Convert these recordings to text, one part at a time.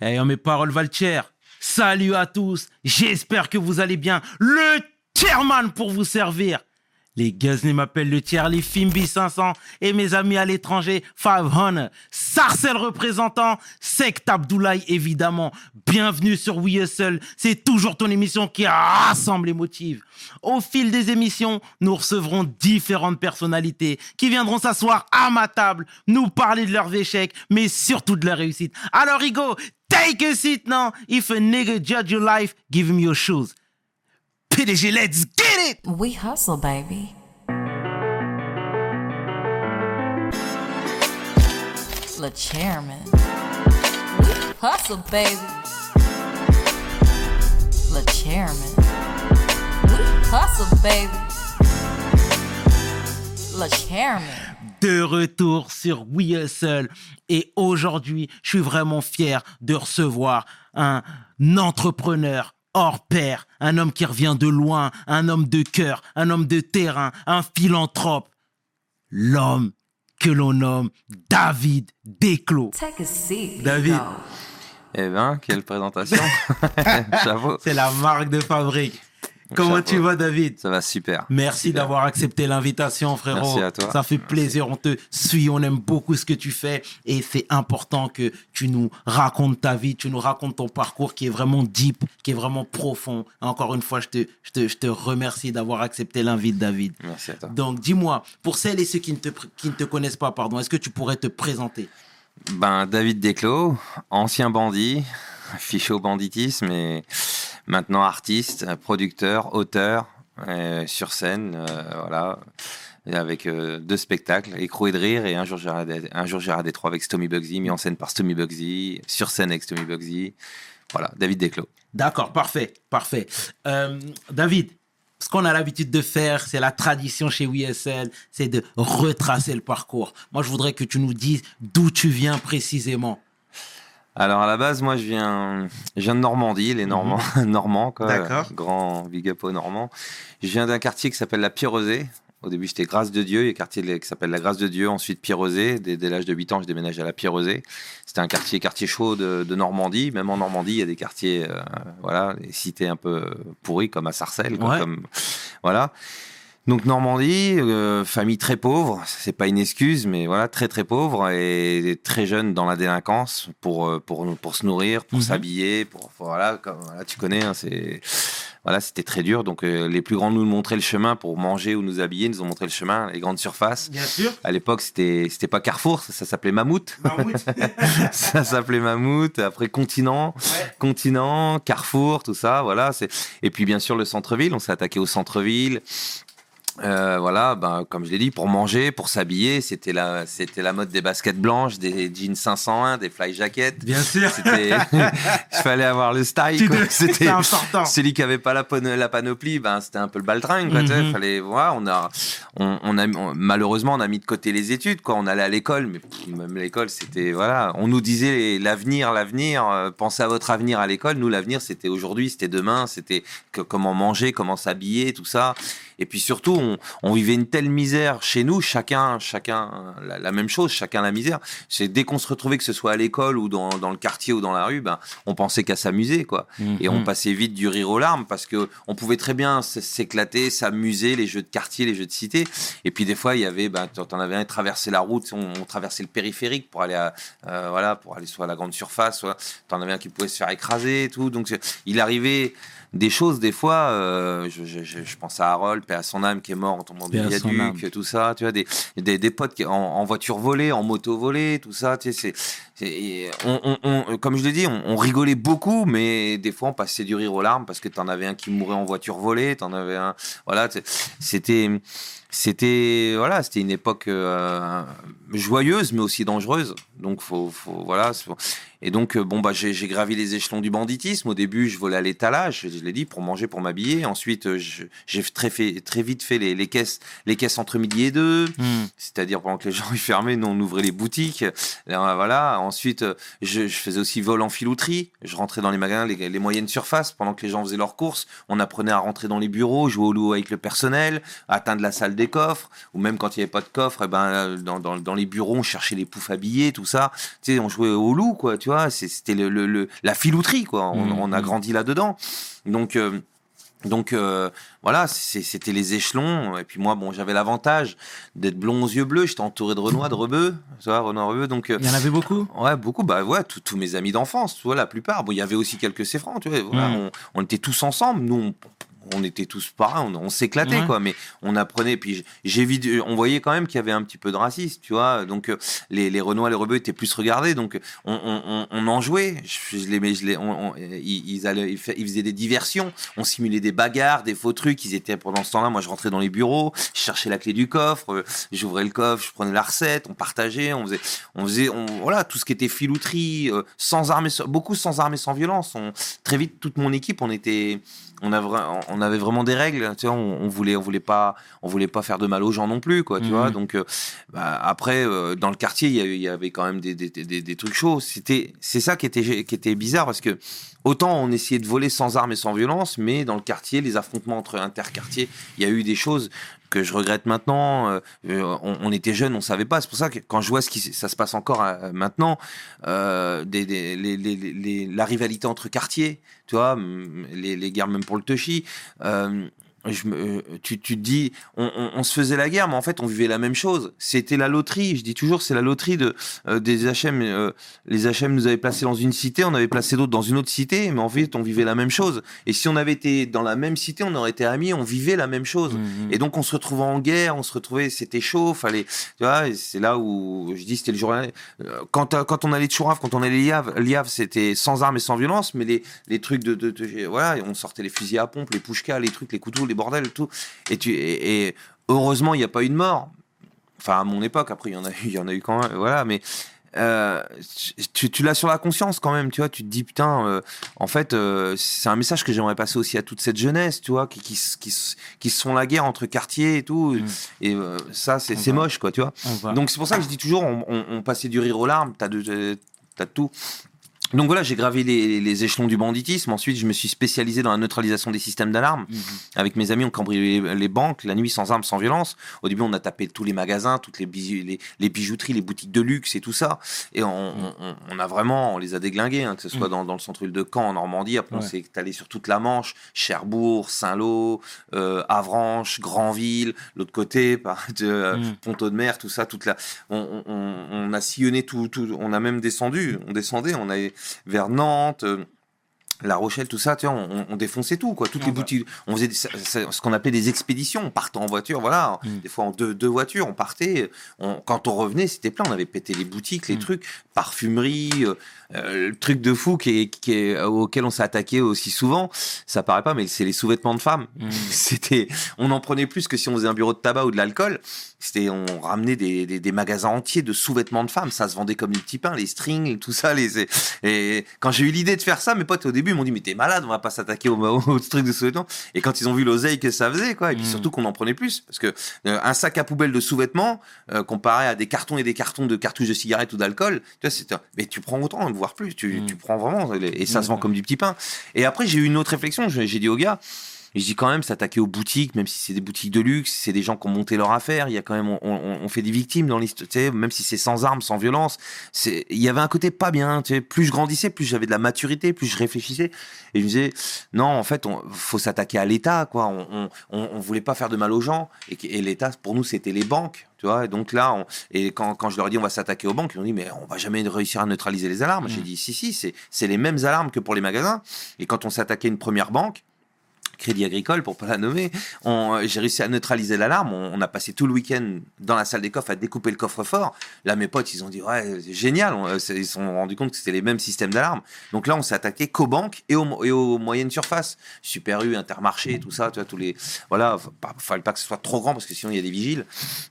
Eh, mes paroles valent Salut à tous, j'espère que vous allez bien. Le chairman pour vous servir. Les Guzney m'appellent le tiers, les Fimbi 500 et mes amis à l'étranger, 500. Sarcel représentant, Sect Abdoulaye évidemment. Bienvenue sur We Hustle, c'est toujours ton émission qui rassemble les motifs. Au fil des émissions, nous recevrons différentes personnalités qui viendront s'asseoir à ma table, nous parler de leurs échecs, mais surtout de leur réussite. Alors Igo, take a seat now. If a nigga judge your life, give him your shoes. PDG, let's get it! We hustle, baby. Le chairman. We hustle, baby. Le chairman. We hustle, baby. Le chairman. de retour sur We Hustle. Et aujourd'hui, je suis vraiment fier de recevoir un entrepreneur hors pair, un homme qui revient de loin, un homme de cœur, un homme de terrain, un philanthrope. L'homme que l'on nomme David Desclos. David. Eh ben, quelle présentation. C'est la marque de fabrique. Comment tu vas, David? Ça va super. Merci d'avoir accepté l'invitation, frérot. Merci à toi. Ça fait plaisir. On te suit, on aime beaucoup ce que tu fais et c'est important que tu nous racontes ta vie, tu nous racontes ton parcours qui est vraiment deep, qui est vraiment profond. Encore une fois, je te, je te, je te remercie d'avoir accepté l'invite, David. Merci à toi. Donc, dis-moi, pour celles et ceux qui ne te, qui ne te connaissent pas, pardon, est-ce que tu pourrais te présenter? Ben, David Desclos, ancien bandit, fiché au banditisme et maintenant artiste, producteur, auteur euh, sur scène, euh, voilà, avec euh, deux spectacles, Écrou et de rire et un jour j'irai un jour à Détroit avec Stomy Bugsy, mis en scène par Stomy Bugsy, sur scène avec Stomy Bugsy. Voilà, David Desclos. D'accord, parfait, parfait. David, ce qu'on a l'habitude de faire, c'est la tradition chez WSL, c'est de retracer le parcours. Moi, je voudrais que tu nous dises d'où tu viens précisément. Alors à la base, moi je viens, je viens de Normandie, les Normands, mhm. Normands quoi. Grand big up aux Normands. Je viens d'un quartier qui s'appelle la Pierrosée. Au début, j'étais Grâce de Dieu, il y a un quartier qui s'appelle la Grâce de Dieu, ensuite Pierrosée. Dès, dès l'âge de 8 ans, je déménage à la Pierrosée. C'était un quartier, quartier chaud de, Normandie. Même en Normandie, il y a des quartiers, euh, voilà, des cités un peu pourries comme à Sarcelles, comme, voilà. Donc Normandie, euh, famille très pauvre, c'est pas une excuse, mais voilà très très pauvre et très jeune dans la délinquance pour euh, pour pour se nourrir, pour mhm. s'habiller, pour, voilà, comme, voilà, tu connais, hein, c'est voilà, c'était très dur. Donc euh, les plus grands nous montraient le chemin pour manger ou nous habiller, nous ont montré le chemin, les grandes surfaces. Bien sûr. À l'époque, c'était c'était pas Carrefour, ça, s'appelait Mammouth. Mammouth. ça s'appelait Mammouth. Après Continent, Continent, Carrefour, tout ça, voilà. C'est et puis bien sûr le centre-ville. On s'est attaqué au centre-ville. Euh, voilà, ben, comme je l'ai dit, pour manger, pour s'habiller, c'était la, c'était la mode des baskets blanches, des jeans 501, des fly jackets. Bien sûr. il fallait avoir le style. C'était important. Celui qui avait pas la, la panoplie, ben, c'était un peu le baltringue. Quoi, mhm. fallait, voilà, on a, on, a, malheureusement, on a mis de côté les études. Quoi. On allait à l'école, mais même l'école, c'était, voilà, on nous disait l'avenir, l'avenir, euh, pensez à votre avenir à l'école. Nous, l'avenir, c'était aujourd'hui, c'était demain, c'était comment manger, comment s'habiller, tout ça. Et puis surtout, on, vivait une telle misère chez nous, chacun, chacun la, même chose, chacun la misère. C'est dès qu'on se retrouvait, que ce soit à l'école ou dans, le quartier ou dans la rue, ben, on pensait qu'à s'amuser, quoi. Mhm. Et on passait vite du rire aux larmes parce que on pouvait très bien s'éclater, s'amuser, les jeux de quartier, les jeux de cité. Et puis des fois, il y avait, ben, en avais un traverser la route, on, traversait le périphérique pour aller à, euh, voilà, pour aller soit à la grande surface, soit en avais un qui pouvait se faire écraser et tout. Donc il arrivait des choses, des fois, euh, je, je, je, pense à Harold, paix à son âme, qui est mort en tombant du viaduc, tout ça, tu vois, des, des, des potes qui, en, voiture volée, en moto volée, tout ça, tu sais, c'est, on, on, comme je l'ai dit, on, rigolait beaucoup, mais des fois, on passait du rire aux larmes parce que t'en avais un qui mourait en voiture volée, t'en avais un, voilà, c'était, c'était voilà, c'était une époque euh, joyeuse mais aussi dangereuse. Donc faut, faut voilà. Et donc euh, bon bah j'ai gravi les échelons du banditisme. Au début, je volais à l'étalage, je, l'ai dit, pour manger, pour m'habiller. Ensuite, euh, j'ai très fait très vite fait les, les, caisses les caisses entre midi et deux. Hmm. C'est-à-dire pendant que les gens y fermaient, nous on ouvrait les boutiques. voilà. Ensuite, je, je, faisais aussi vol en filouterie. Je rentrais dans les magasins, les, les, moyennes surfaces pendant que les gens faisaient leurs courses. On apprenait à rentrer dans les bureaux, jouer au loup avec le personnel, atteindre la salle des coffres, ou même quand il n'y avait pas de coffre, eh ben, euh, dans, dans, dans les bureaux, on cherchait les poufs à billets, tout ça. Tu sais, on jouait au loup, quoi, tu vois. C'était le, le- le- la filouterie, quoi. On, on a grandi là-dedans. Donc, euh, donc euh, voilà, c'était les échelons. Et puis moi, bon, j'avais l'avantage d'être blond aux yeux bleus. J'étais entouré de Renoir, de Rebeu, tu vois, Renoir Rebeu. Donc, euh, Il y en avait beaucoup? Ouais, beaucoup. Bah ouais, tous mes amis d'enfance, tu vois, la plupart. Bon, il y avait aussi quelques Céfrans, tu vois. voilà, Mm. on, on était tous ensemble. Nous, on, on était tous pareils, on, on s'éclatait, Ouais. quoi. Mais on apprenait. Puis j'ai vu, on voyait quand même qu'il y avait un petit peu de racisme, tu vois. Donc euh, les, les Renois, les Rebeux étaient plus regardés. Donc on, on, on, on en jouait. Je, je les, je les, on, on- ils, allaient, ils, fa- ils faisaient des diversions. On simulait des bagarres, des faux trucs. Ils étaient pendant ce temps-là. Moi, je rentrais dans les bureaux, je cherchais la clé du coffre, euh, j'ouvrais le coffre, je prenais la recette, on partageait, on faisait, on faisait, on, voilà, tout ce qui était filouterie, euh, sans armes, beaucoup sans armes et sans violence. On, très vite, toute mon équipe, on était, on, a vra- on avait vraiment des règles. Tu vois, on, on voulait, on voulait pas, on voulait pas faire de mal aux gens non plus, quoi. Tu vois. Donc euh, bah, après, euh, dans le quartier, il y y avait quand même des, des, des, des trucs chauds. C'était, c'est ça qui était, qui était bizarre parce que autant on essayait de voler sans armes et sans violence, mais dans le quartier, les affrontements entre interquartiers, il y a eu des choses que je regrette maintenant. Euh, euh, on, on était jeunes, on savait pas. C'est pour ça que quand je vois ce qui ça se passe encore euh, maintenant, euh, des, des- les- les- les- la rivalité entre quartiers, tu vois, les, guerres même pour le Tushi. Euh, je me, tu, tu te dis, on, on- on se faisait la guerre, mais en fait, on vivait la même chose. C'était la loterie. Je dis toujours, c'est la loterie de, euh, des HM. euh, les HM nous avaient placés dans une cité, on avait placé d'autres dans une autre cité, mais en fait, on vivait la même chose. Et si on avait été dans la même cité, on aurait été amis, on vivait la même chose. Mhm. Et donc on se retrouvait en guerre, on se retrouvait, c'était chaud, fallait, tu vois, c'est là où je dis c'était le jour. Quand, quand on allait de Chourave, quand on allait Liave, Liave c'était sans armes et sans violence, mais les, les trucs de, de, de- voilà, on sortait les fusils à pompe, les pushkas, les trucs, les couteaux, les bordels, tout. Et tu, et, et heureusement il n'y a pas eu de mort. Enfin à mon époque, après il y en a eu, il y en a eu quand même, voilà, mais. euh, tu, tu l'as sur la conscience quand même, tu vois. Tu te dis putain, euh, en fait, euh, c'est un message que j'aimerais passer aussi à toute cette jeunesse, tu vois, qui, qui, qui, qui se font la guerre entre quartiers et tout. Mm. Et ça, c'est moche, quoi, tu vois. Donc c'est pour ça que je dis toujours, on, on- on passait du rire aux larmes, t'as de, euh, t'as de tout. Donc voilà, j'ai gravé les, les échelons du banditisme. Ensuite, je me suis spécialisé dans la neutralisation des systèmes d'alarme. Mhm. Avec mes amis, on cambriolait les, banques la nuit sans armes, sans violence. Au début, on a tapé tous les magasins, toutes les, les, les bijouteries, les boutiques de luxe et tout ça. Et on, on a vraiment, on les a déglingués, hein, que ce soit Mm. dans, dans le centre-ville de Caen, en Normandie. Après, on s'est allé sur toute la Manche, Cherbourg, Saint-Lô, euh, Avranches, Granville, l'autre côté, par, de, euh, Mm. Ponto de Mer, tout ça, toute la, on, a sillonné tout, tout, on a même descendu, on descendait, on allait vers Nantes. Euh, La Rochelle, tout ça, tu vois, on, on défonçait tout, quoi. Toutes Ah les bah. boutiques, on faisait des- ce qu'on appelait des expéditions. On partait en voiture, voilà. Mm. Des fois en deux, deux voitures, on partait. On- quand on revenait, c'était plein. On avait pété les boutiques, les Mm. trucs, parfumerie, euh, euh, le truc de fou qui est, qui est, auquel on s'est attaqué aussi souvent. Ça paraît pas, mais c'est les sous-vêtements de femmes. Mhm. C'était, on en prenait plus que si on faisait un bureau de tabac ou de l'alcool. C'était, on ramenait des, des, des magasins entiers de sous-vêtements de femmes. Ça se vendait comme des petits pains, les strings, tout ça. Les, et quand j'ai eu l'idée de faire ça, mes potes au début m'ont dit mais t'es malade, on va pas s'attaquer au, au, au truc de sous-vêtements. Et quand ils ont vu l'oseille que ça faisait, quoi, et puis Mm. surtout qu'on en prenait plus, parce que euh, un sac à poubelle de sous-vêtements euh, comparé à des cartons et des cartons de cartouches de cigarettes ou d'alcool, tu vois, c'est, mais tu prends autant, voire plus. Tu, Mm. tu prends vraiment, et ça se vend Mm. comme du petit pain. Et après j'ai eu une autre réflexion. J'ai j'ai dit aux gars. Et je dis quand même s'attaquer aux boutiques, même si c'est des boutiques de luxe, c'est des gens qui ont monté leur affaire. Il y a quand même, on, on- on fait des victimes dans l'histoire, même si c'est sans armes, sans violence. Il y avait un côté pas bien. Tu sais, plus je grandissais, plus j'avais de la maturité, plus je réfléchissais. Et je me disais, non, en fait, on, faut s'attaquer à l'État, quoi. On, on, voulait pas faire de mal aux gens. Et, l'État, pour nous, c'était les banques. Tu vois, et donc là, on, et quand, quand je leur ai dit on va s'attaquer aux banques, ils ont dit mais on va jamais réussir à neutraliser les alarmes. J'ai Mm. dit si si, c'est c'est les mêmes alarmes que pour les magasins. Et quand on s'attaquait à une première banque, Crédit Agricole pour pas la nommer, euh, j'ai réussi à neutraliser l'alarme. On, a passé tout le week-end dans la salle des coffres à découper le coffre-fort. Là, mes potes, ils ont dit ouais, génial. Euh, ils se sont rendus compte que c'était les mêmes systèmes d'alarme. Donc là, on s'est attaqué qu'aux banques et aux, moyennes surfaces, Super U, Intermarché, tout ça, tu vois, tous les voilà. Fallait pas que ce soit trop grand parce que sinon il y a des vigiles.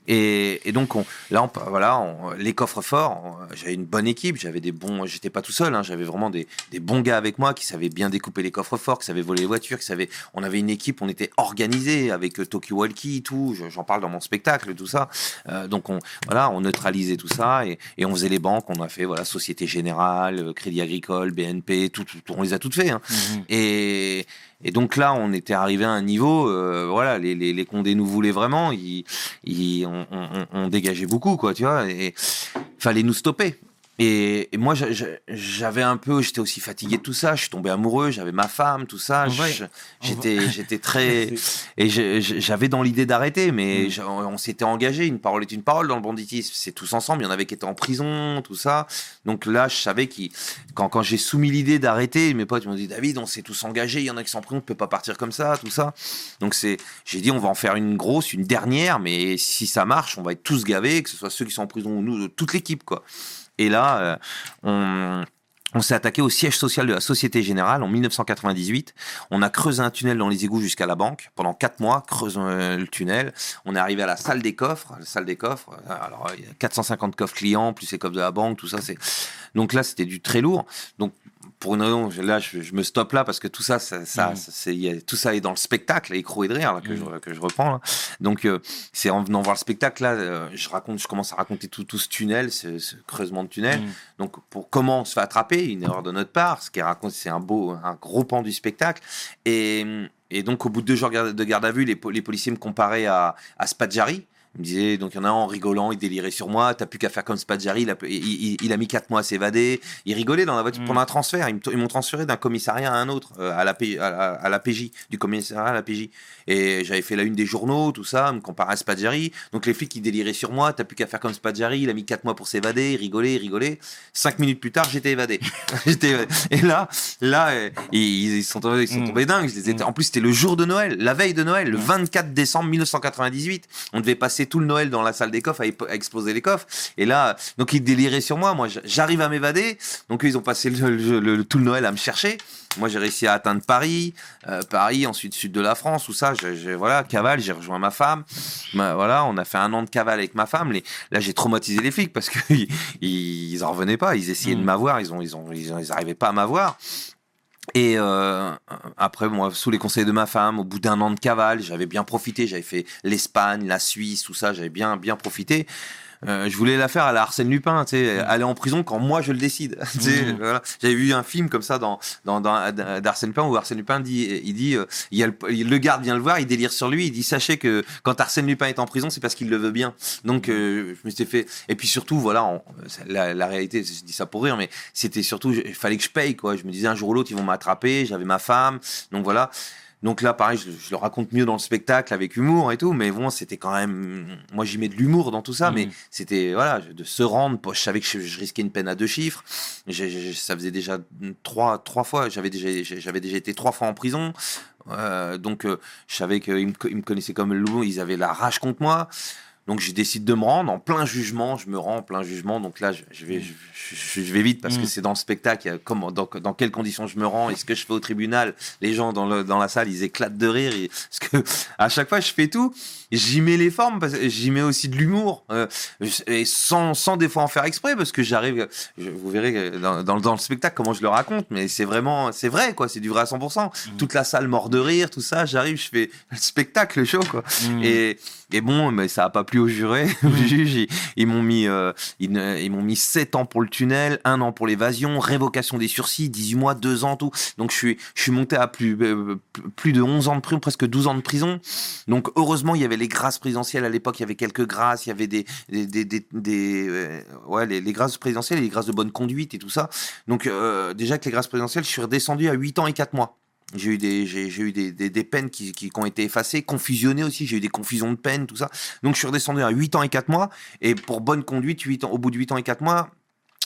Et, donc on, là, on, voilà, les coffres forts. on- J'avais une bonne équipe, j'avais des bons. J'étais pas tout seul, hein, j'avais vraiment des, des bons gars avec moi qui savaient bien découper les coffres forts, qui savaient voler les voitures, qui savaient on avait une équipe, on était organisé avec euh, Tokyo Walkie, tout. je- J'en parle dans mon spectacle, tout ça. Euh, donc on, voilà, on neutralisait tout ça et, et on faisait les banques. On a fait voilà Société Générale, euh, Crédit Agricole, BNP, tout, tout- tout- on les a toutes fait. hein. Mhm. Et, et donc là, on était arrivé à un niveau, euh, voilà, les, les, les Condés nous voulaient vraiment, ils, ils- on, on- on- on dégageait beaucoup, quoi, tu vois, et fallait nous stopper. Et, et moi, j'a- j'a- j'avais un peu, j'étais aussi fatigué de tout ça, je suis tombé amoureux, j'avais ma femme, tout ça, j'étais, j'étais très, et j'avais dans l'idée d'arrêter, mais Mm. on s'était engagé, une parole est une parole dans le banditisme, c'est tous ensemble, il y en avait qui étaient en prison, tout ça. Donc là, je savais qu'il, quand, quand j'ai soumis l'idée d'arrêter, mes potes m'ont dit David, on s'est tous engagés, il y en a qui sont en prison, on peut pas partir comme ça, tout ça. Donc c'est, j'ai dit on va en faire une grosse, une dernière, mais si ça marche, on va être tous gavés, que ce soit ceux qui sont en prison ou nous, toute l'équipe, quoi. Et là, euh, on, s'est attaqué au siège social de la Société Générale en 1998. On a creusé un tunnel dans les égouts jusqu'à la banque. Pendant quatre mois, creusons euh, le tunnel. On est arrivé à la salle des coffres. Salle des coffres, euh, alors il y a 450 coffres clients, plus les coffres de la banque, tout ça. c'est Donc là, c'était du très lourd. Donc pour une raison, là, je, je me stoppe là parce que tout ça, c'est- a- tout ça est dans le spectacle, écrou et de rire là, que, je, que je reprends. Là. Donc euh, c'est en venant voir le spectacle là, euh, je raconte, je commence à raconter tout, tout ce tunnel, ce, ce creusement de tunnel. Mhm. Donc, pour comment on se fait attraper, une erreur de notre part, ce qui raconte, c'est un beau, un gros pan du spectacle. Et, et donc, au bout de deux jours de garde à vue, les policiers me comparaient à, à Spadjari. Ils me disaient, donc il y en a un en rigolant, il délirait sur moi, t'as plus qu'à faire comme Spadjari, il a, il, il- il a mis quatre mois à s'évader. Il rigolait dans la voiture Mm. pendant un transfert. Ils m'ont transféré d'un commissariat à un autre, euh, à, la, P- à, la, à la PJ, du commissariat à la PJ. Et j'avais fait la une des journaux, tout ça, me comparer à Spadjari. Donc les flics, ils déliraient sur moi, t'as plus qu'à faire comme Spadjari, il a mis quatre mois pour s'évader, il rigolait, il rigolait. Cinq minutes plus tard, j'étais évadé. Évadé. Et là, là, euh, ils, ils sont tombés, ils sont Mm. tombés dingues. Mm. En plus, c'était le jour de Noël, la veille de Noël, le Mm. 24 décembre 1998. On devait passer tout le Noël dans la salle des coffres à, à exploser les coffres. Et là, donc ils déliraient sur moi. Moi, j'arrive à m'évader. Donc ils ont passé le, le- le- tout le Noël à me chercher. Moi, j'ai réussi à atteindre Paris, euh, Paris, ensuite sud de la France, tout ça. J'ai, voilà, cavale, j'ai rejoint ma femme. Ma- voilà, on a fait un an de cavale avec ma femme. Les- là, j'ai traumatisé les flics parce que ils, ils en revenaient pas. Ils essayaient de Mm. m'avoir, ils ont, ils ont, ils, ont- ils arrivaient pas à m'avoir. Et euh, après, sous les conseils de ma femme, au bout d'un an de cavale, j'avais bien profité. J'avais fait l'Espagne, la Suisse, tout ça. J'avais bien, bien profité. Euh, je voulais la faire à la Arsène Lupin, tu sais, aller en prison quand moi je le décide. tu sais, Mhm. voilà. J'avais vu un film comme ça dans, dans, dans d'Arsène Lupin où Arsène Lupin dit, il dit, euh, il y a le, le garde vient le voir, il délire sur lui, il dit sachez que quand Arsène Lupin est en prison, c'est parce qu'il le veut bien. Donc euh, je me suis fait, et puis surtout voilà, on- la, la réalité, je dis ça pour rire, mais c'était surtout, il fallait que je paye quoi. Je me disais un jour ou l'autre ils vont m'attraper, j'avais ma femme, donc voilà. Donc là, pareil, je, je le raconte mieux dans le spectacle avec humour et tout, mais bon, c'était quand même. Moi, j'y mets de l'humour dans tout ça, mais Mhm. c'était voilà, de se rendre. Je savais que je, je risquais une peine à deux chiffres. Ça faisait déjà trois, trois fois. J'avais déjà, j'avais déjà été trois fois en prison. Euh, donc, euh, je savais qu'ils me, me connaissaient comme le loup. Ils avaient la rage contre moi. Donc, je décide de me rendre en plein jugement. Je me rends en plein jugement. Donc là, je, je vais, je, je- je vais vite parce que c'est dans le spectacle. Comment, dans, dans quelles conditions je me rends? Et ce que je fais au tribunal? Les gens dans, le, dans la salle, ils éclatent de rire. Et- parce que à chaque fois, je fais tout. J'y mets les formes, j'y mets aussi de l'humour, euh, et sans, sans des fois en faire exprès, parce que j'arrive, vous verrez dans, dans, dans le spectacle comment je le raconte, mais c'est vraiment, c'est vrai, quoi, c'est du vrai à 100%. Mhm. Toute la salle mord de rire, tout ça, j'arrive, je fais le spectacle, le show, quoi. Mhm. Et, et bon, mais ça a pas plu aux jurés, aux juges, ils, ils m'ont mis, euh, ils, m'ont mis 7 ans pour le tunnel, 1 an pour l'évasion, révocation des sursis, 18 mois, 2 ans, tout. Donc je suis, je suis monté à plus, euh, plus de 11 ans de prison, presque 12 ans de prison. Donc heureusement, il y avait les grâces présidentielles à l'époque, il y avait quelques grâces, il y avait des, des, des, des, des, euh, ouais, les, les grâces présidentielles et les grâces de bonne conduite et tout ça. Donc déjà que les grâces présidentielles, je suis redescendu à 8 ans et 4 mois. J'ai eu des, j'ai, eu des, des, peines qui, qui, qui ont été effacées, confusionnées aussi. J'ai eu des confusions de peines, tout ça. Donc je suis redescendu à 8 ans et 4 mois. Et pour bonne conduite, 8 ans, au bout de 8 ans et 4 mois,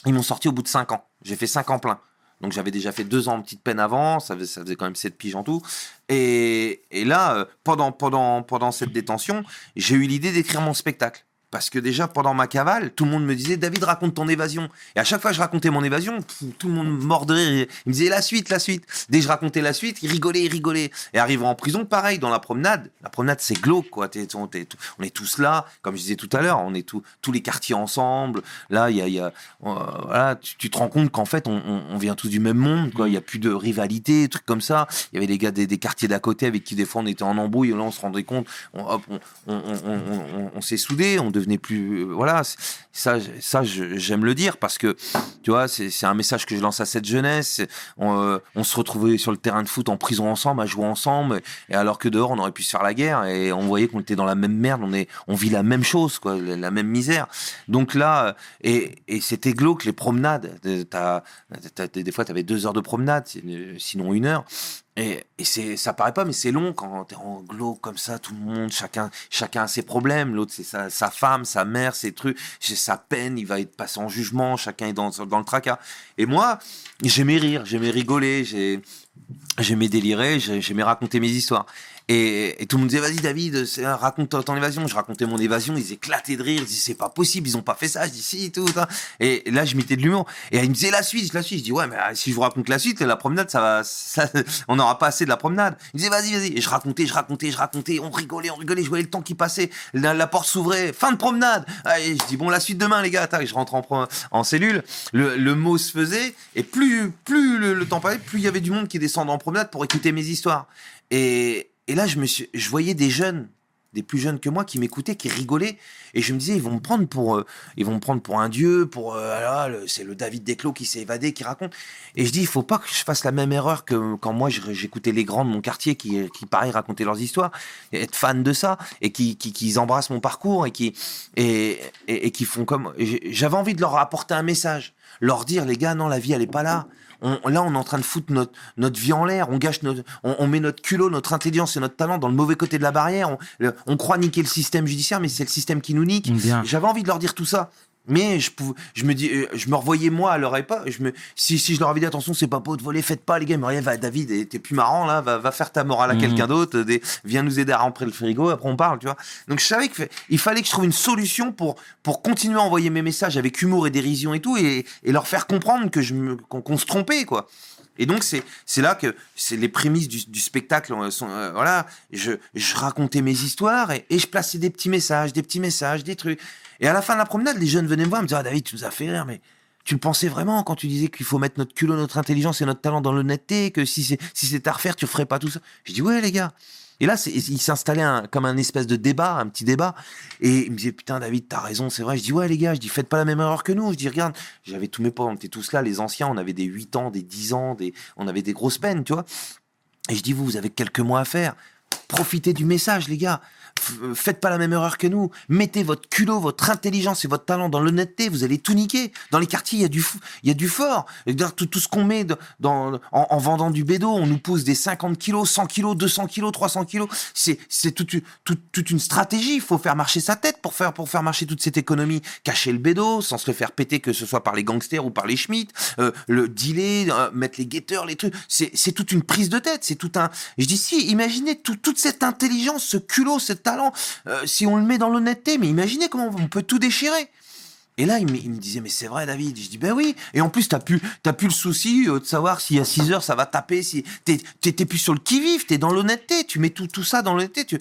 ils m'ont sorti au bout de 5 ans. J'ai fait 5 ans plein. Donc j'avais déjà fait 2 ans de petite peine avant, ça faisait, ça faisait quand même 7 piges en tout. Et, et là, euh, pendant, pendant, pendant cette détention, j'ai eu l'idée d'écrire mon spectacle. Parce que déjà pendant ma cavale, tout le monde me disait David raconte ton évasion. Et à chaque fois que je racontais mon évasion, tout le monde mordrait. Il me disait la suite, la suite. Dès que je racontais la suite, il rigolait, il rigolait. Et arrivant en prison, pareil, dans la promenade. La promenade, c'est glauque, quoi. On est tous là, comme je disais tout à l'heure, on est tous tous les quartiers ensemble. Là, y y a euh, voilà, tu, te rends compte qu'en fait, on, vient tous du même monde, quoi. Il y a plus de rivalité, trucs comme ça. Il y avait les gars des, des quartiers d'à côté avec qui des fois on était en embrouille. Là, on se rendait compte, on, hop, on s'est soudés, on devenait plus, euh, voilà. Ça, ça, j'aime le dire parce que, tu vois, c'est un message que je lance à cette jeunesse. On, euh, on se retrouvait sur le terrain de foot en prison ensemble, à jouer ensemble, et alors que dehors, on aurait pu se faire la guerre et on voyait qu'on était dans la même merde, on est, on vit la même chose, quoi, la, même misère. Donc là, euh, et, c'était glauque les promenades. T'as- des fois, tu avais deux heures de promenade, sinon une heure. Et, et c'est, ça paraît pas, mais c'est long quand t'es en glauque comme ça, tout le monde, chacun, chacun a ses problèmes. L'autre, c'est sa, femme, sa mère, ses trucs, c'est sa peine, il va être passé en jugement, chacun est dans, dans le tracas. Et moi, j'aimais rire, j'aimais rigoler, j'ai, j'aimais délirer, j'ai- j'aimais raconter mes histoires. Et, et tout le monde disait, vas-y David, raconte ton- évasion. Je racontais mon évasion, ils éclataient de rire, ils disaient, c'est pas possible, ils ont pas fait ça. Je dis, si, tout. hein. Et là, je mettais de l'humour. Et ils me disaient, la suite, la suite. Je dis, ouais, mais euh, si je vous raconte la suite, la promenade, ça va, ça- on n'aura pas assez de la promenade. Ils disaient, vas-y, vas-y. Et je racontais, je racontais, je racontais, on rigolait, on rigolait, je voyais le temps qui passait, la, porte s'ouvrait, fin de promenade. Ah, Et je dis, bon, la suite demain, les gars, je rentre en, en cellule. Le, le mot se faisait, et plus, plus le, le temps passait, plus il y avait du monde qui descendait en promenade pour écouter mes histoires. Et, et là, je voyais des jeunes, des plus jeunes que moi, qui m'écoutaient, qui rigolaient, et je me disais, ils vont me prendre pour, euh, ils vont me prendre pour un dieu, pour, euh, ah, c'est le David Desclos qui s'est évadé, qui raconte. Et je dis, il faut pas que je fasse la même erreur que quand moi j'écoutais les grands de mon quartier qui, pareil racontaient leurs histoires, et être fan de ça, et qui, qui, embrassent mon parcours et qui, et, et, et qui font comme, j'avais envie de leur apporter un message, leur dire, les gars, non, la vie elle est pas là. On, là, on est en train de foutre notre, notre vie en l'air. On gâche notre, on, on met notre culot, notre intelligence et notre talent dans le mauvais côté de la barrière. On, on croit niquer le système judiciaire, mais c'est le système qui nous nique. J'avais envie de leur dire tout ça. Mais je, pouvais, je me dis, euh, je me revoyais moi à leur époque. Je me, si, si je leur avais dit attention, c'est pas pour te voler, faites pas les gars. Disaient, va David, t'es plus marrant là, va, va faire ta morale à Mhm. quelqu'un d'autre. des- viens nous aider à remplir le frigo. Après on parle, tu vois. Donc je savais qu'il fallait que je trouve une solution pour pour continuer à envoyer mes messages avec humour et dérision et tout, et, et leur faire comprendre que je qu'on, se trompait quoi. Et donc c'est c'est là que c'est les prémices du, du spectacle euh, sont euh, voilà je, je racontais mes histoires et, et je plaçais des petits messages des petits messages des trucs et à la fin de la promenade les jeunes venaient me voir me disaient ah, David tu nous as fait rire mais tu le pensais vraiment quand tu disais qu'il faut mettre notre culot notre intelligence et notre talent dans l'honnêteté que si c'est si à refaire tu ferais pas tout ça je dis ouais les gars et là, il s'installait comme un espèce de débat, un petit débat. Et il me disait, putain, David, t'as raison, c'est vrai. Je dis, ouais, les gars, je dis, faites pas la même erreur que nous. Je dis, regarde, j'avais tous mes potes, on était tous là, les anciens, on avait des 8 ans, des 10 ans, on avait des grosses peines, tu vois. Et je dis, vous, vous avez quelques mois à faire. Profitez du message, les gars. Faites pas la même erreur que nous. Mettez votre culot, votre intelligence et votre talent dans l'honnêteté. Vous allez tout niquer. Dans les quartiers, il y a du, il y a du fort. Et tout, ce qu'on met dans, en, en vendant du bédo, on nous pousse des 50 kilos, 100 kilos, 200 kilos, 300 kilos. C'est, c'est toute, toute, toute une stratégie. Il faut faire marcher sa tête pour faire, pour faire marcher toute cette économie. Cacher le bédo, sans se faire péter, que ce soit par les gangsters ou par les Schmitt. Euh, le dealer, euh, mettre les guetteurs, les trucs. C'est, c'est toute une prise de tête. C'est tout un. Je dis si, imaginez tout- toute cette intelligence, ce culot, ce talent, euh, si on le met dans l'honnêteté. Mais imaginez comment on peut tout déchirer. Et là, il me, il me disait, mais c'est vrai, David. Je dis, ben oui. Et en plus, t'as plus, t'as plus le souci euh, de savoir si à 6 heures ça va taper, si t'es, t'es, t'es plus sur le qui-vive, t'es dans l'honnêteté. Tu mets tout, tout ça dans l'honnêteté. Tu...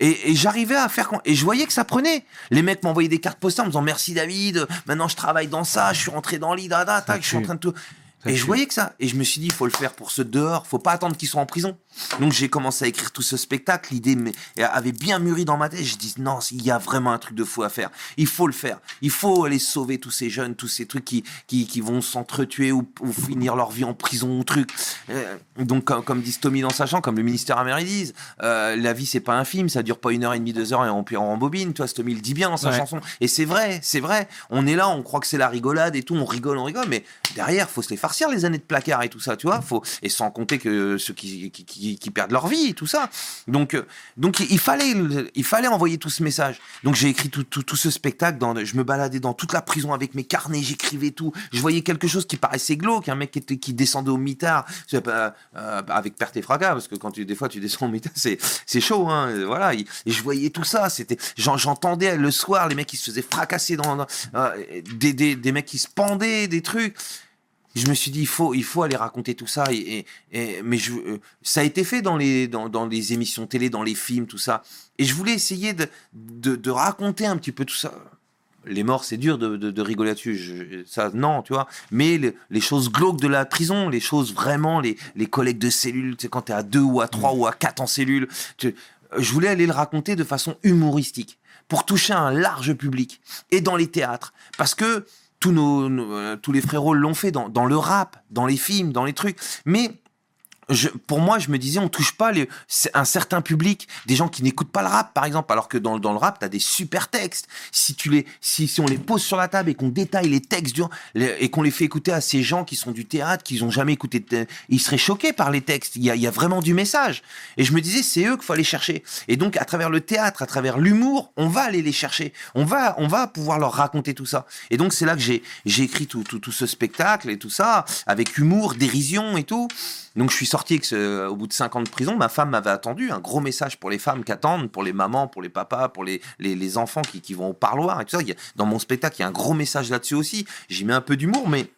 Et, et j'arrivais à faire. Et je voyais que ça prenait. Les mecs m'envoyaient des cartes postales en me disant, merci David, maintenant je travaille dans ça, je suis rentré dans l'IDA, tac, je suis en train de tout. Ça Et je voyais que ça. Et je me suis dit, il faut le faire pour ceux de dehors. Faut pas attendre qu'ils soient en prison. Donc j'ai commencé à écrire tout ce spectacle. L'idée avait bien mûri dans ma tête. Je dis non, il y a vraiment un truc de fou à faire. Il faut le faire. Il faut aller sauver tous ces jeunes, tous ces trucs qui qui, qui vont s'entretuer ou, ou finir leur vie en prison ou truc. Euh, donc comme, comme dit Tommy dans sa chanson, comme le ministère américain disent, euh, la vie c'est pas un film, ça dure pas une heure et demie, deux heures et on, puis on rembobine. Toi, Tommy le dit bien dans sa Ouais. chanson. Et c'est vrai, c'est vrai. On est là, on croit que c'est la rigolade et tout, on rigole, on rigole, mais derrière, faut se les farcir les années de placard et tout ça, tu vois. Faut et sans compter que ceux qui, qui, qui qui, perdent leur vie et tout ça. Donc, euh, donc il fallait, il fallait envoyer tout ce message. Donc j'ai écrit tout, tout, tout ce spectacle. Dans, je me baladais dans toute la prison avec mes carnets, j'écrivais tout. Je voyais quelque chose qui paraissait glauque, un mec qui, descendait au mitard, euh, avec perte et fracas, parce que quand tu, des fois tu descends au mitard, c'est, chaud, hein. Voilà. Et je voyais tout ça. C'était, j'en- j'entendais le soir les mecs qui se faisaient fracasser dans, dans- euh, des, des, des mecs qui se pendaient, des trucs je me suis dit il faut il faut aller raconter tout ça. Et, mais euh, ça a été fait dans les dans, dans les émissions télé dans les films tout ça. Et je voulais essayer de, de, raconter un petit peu tout ça. Les morts c'est dur de, de, rigoler là-dessus. Ça non tu vois. Mais le- les choses glauques de la prison les choses vraiment les les collègues de cellules tu sais quand à deux ou à trois ou à quatre en cellule je voulais aller le raconter de façon humoristique pour toucher un large public et dans les théâtres. Parce que tous nos, tous les frérots l'ont fait dans le rap, dans les films, dans les trucs. Mais je, pour moi, je me disais, on touche pas les, un certain public, des gens qui n'écoutent pas le rap, par exemple, alors que dans, dans le rap, tu as des super textes. Si, tu les, si, si on les pose sur la table et qu'on détaille les textes du- et qu'on les fait écouter à ces gens qui sont du théâtre, qui n'ont jamais écouté, ils seraient choqués par les textes. Il y a, y a vraiment du message. Et je me disais, c'est eux qu'il faut aller chercher. Et donc, à travers le théâtre, à travers l'humour, on va aller les chercher. On va, on va pouvoir leur raconter tout ça. Et donc, c'est là que j'ai écrit tout, tout, tout ce spectacle et tout ça, avec humour, dérision et tout. Donc je suis sorti au bout de cinq ans de prison. Ma femme m'avait attendu. Un gros message pour les femmes qui attendent, pour les mamans, pour les papas, pour les, les, enfants qui, qui vont au parloir et tout ça. Dans mon spectacle, il y a un gros message là-dessus aussi. J'y mets un peu d'humour, mais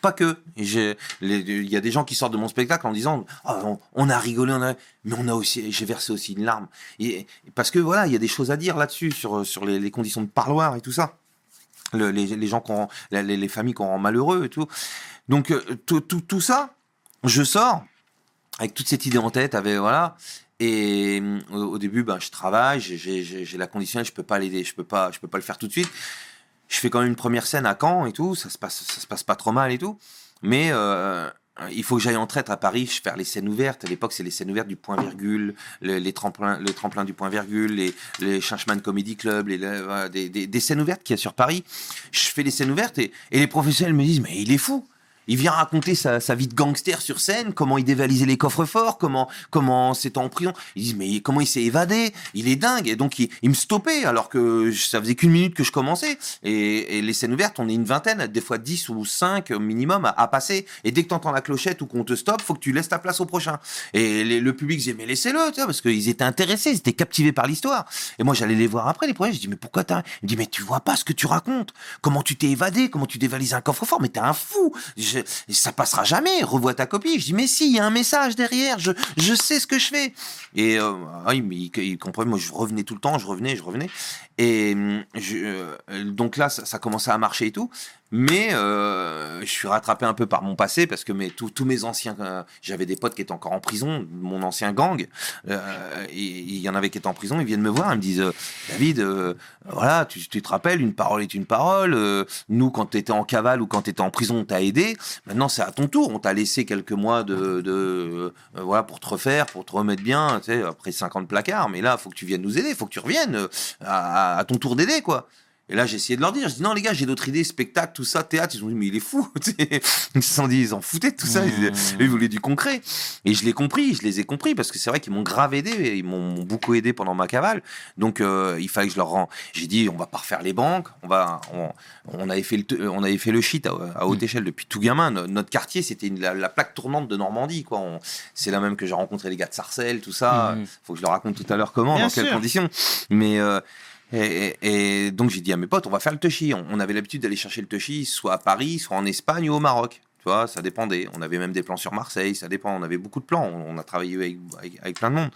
pas que. Il y a des gens qui sortent de mon spectacle en disant Ah, on, a rigolé, mais on a aussi, j'ai versé aussi une larme. Et, parce que voilà, il y a des choses à dire là-dessus, sur, sur les, conditions de parloir et tout ça. Le- les, les gens qu'on les, les familles qu'on rend malheureux et tout. Donc euh, tout, tout, tout ça, je sors avec toute cette idée en tête, avec voilà. Et euh, au début, ben, je travaille, j'ai- la conditionnelle, je peux pas l'aider, je peux pas, je peux pas le faire tout de suite. Je fais quand même une première scène à Caen et tout, ça se passe, ça se passe pas trop mal et tout. Mais euh, il faut que j'aille en traite à Paris, je faire les scènes ouvertes. À l'époque, c'est les scènes ouvertes du point virgule, le- les tremplins, tremplin du point virgule, les, les Comedy Club, les, des- des scènes ouvertes qu'il y a sur Paris. Je fais les scènes ouvertes et, et les professionnels me disent, mais il est fou. Il vient raconter sa, vie de gangster sur scène, comment il dévalisait les coffres forts, comment comment c'était en prison. Ils disent mais comment il s'est évadé? Il est dingue. Et donc il, il me stoppait alors que ça faisait qu'une minute que je commençais. Et, les scènes ouvertes, on est une vingtaine, des fois 10 ou 5 minimum à, passer. Et dès que tu entends la clochette ou qu'on te stoppe, faut que tu laisses ta place au prochain. Et le public disait mais laissez-le, parce qu'ils étaient intéressés, ils étaient captivés par l'histoire. Et moi j'allais les voir après les premiers. Je dis mais pourquoi t'as Il me dit mais tu vois pas ce que tu racontes Comment tu t'es évadé? Comment tu dévalises un coffre-fort Mais t'es un fou Ça passera jamais. Revois ta copie. Je dis mais si, il y a un message derrière. Je, je sais ce que je fais. Et euh, ah, il, il, il comprenait. Moi, je revenais tout le temps. Je revenais, je revenais. Et hum, euh, donc là, ça, ça commençait à marcher et tout. Mais euh, je suis rattrapé un peu par mon passé parce que mes, tous mes anciens, euh, j'avais des potes qui étaient encore en prison, mon ancien gang, euh, il y en avait qui étaient en prison, ils viennent me voir, ils me disent euh, David, euh, voilà, tu, tu te rappelles, une parole est une parole. euh, nous, quand tu étais en cavale ou quand tu étais en prison, on t'a aidé. Maintenant, c'est à ton tour. On t'a laissé quelques mois de, de voilà, pour te refaire, pour te remettre bien, tu sais, après 50 placards. Mais là, faut que tu viennes nous aider, faut que tu reviennes à, à ton tour d'aider, quoi. Et là, j'ai essayé de leur dire, je dis non les gars, j'ai d'autres idées, spectacle, tout ça, théâtre. Ils ont dit mais il est fou. ils se sont dit, ils en foutaient de tout ça. Ils, ils voulaient du concret. Et je l'ai compris, je les ai compris parce que c'est vrai qu'ils m'ont grave aidé, ils m'ont beaucoup aidé pendant ma cavale. Donc euh, il fallait que je leur rends. J'ai dit on va pas refaire les banques, on va, on, on avait fait le, on avait fait le shit à, à haute échelle depuis tout gamin. No- Notre quartier c'était la, la plaque tournante de Normandie quoi. C'est là même que j'ai rencontré les gars de Sarcelles, tout ça. Mhm. Faut que je leur raconte tout à l'heure comment, Bien dans quelles conditions. Mais euh, et, et- donc j'ai dit à mes potes, on va faire le touchy. On, avait l'habitude d'aller chercher le touchy, soit à Paris, soit en Espagne ou au Maroc. Tu vois, ça dépendait. On avait même des plans sur Marseille, ça dépend. On avait beaucoup de plans. On, a travaillé avec plein de monde.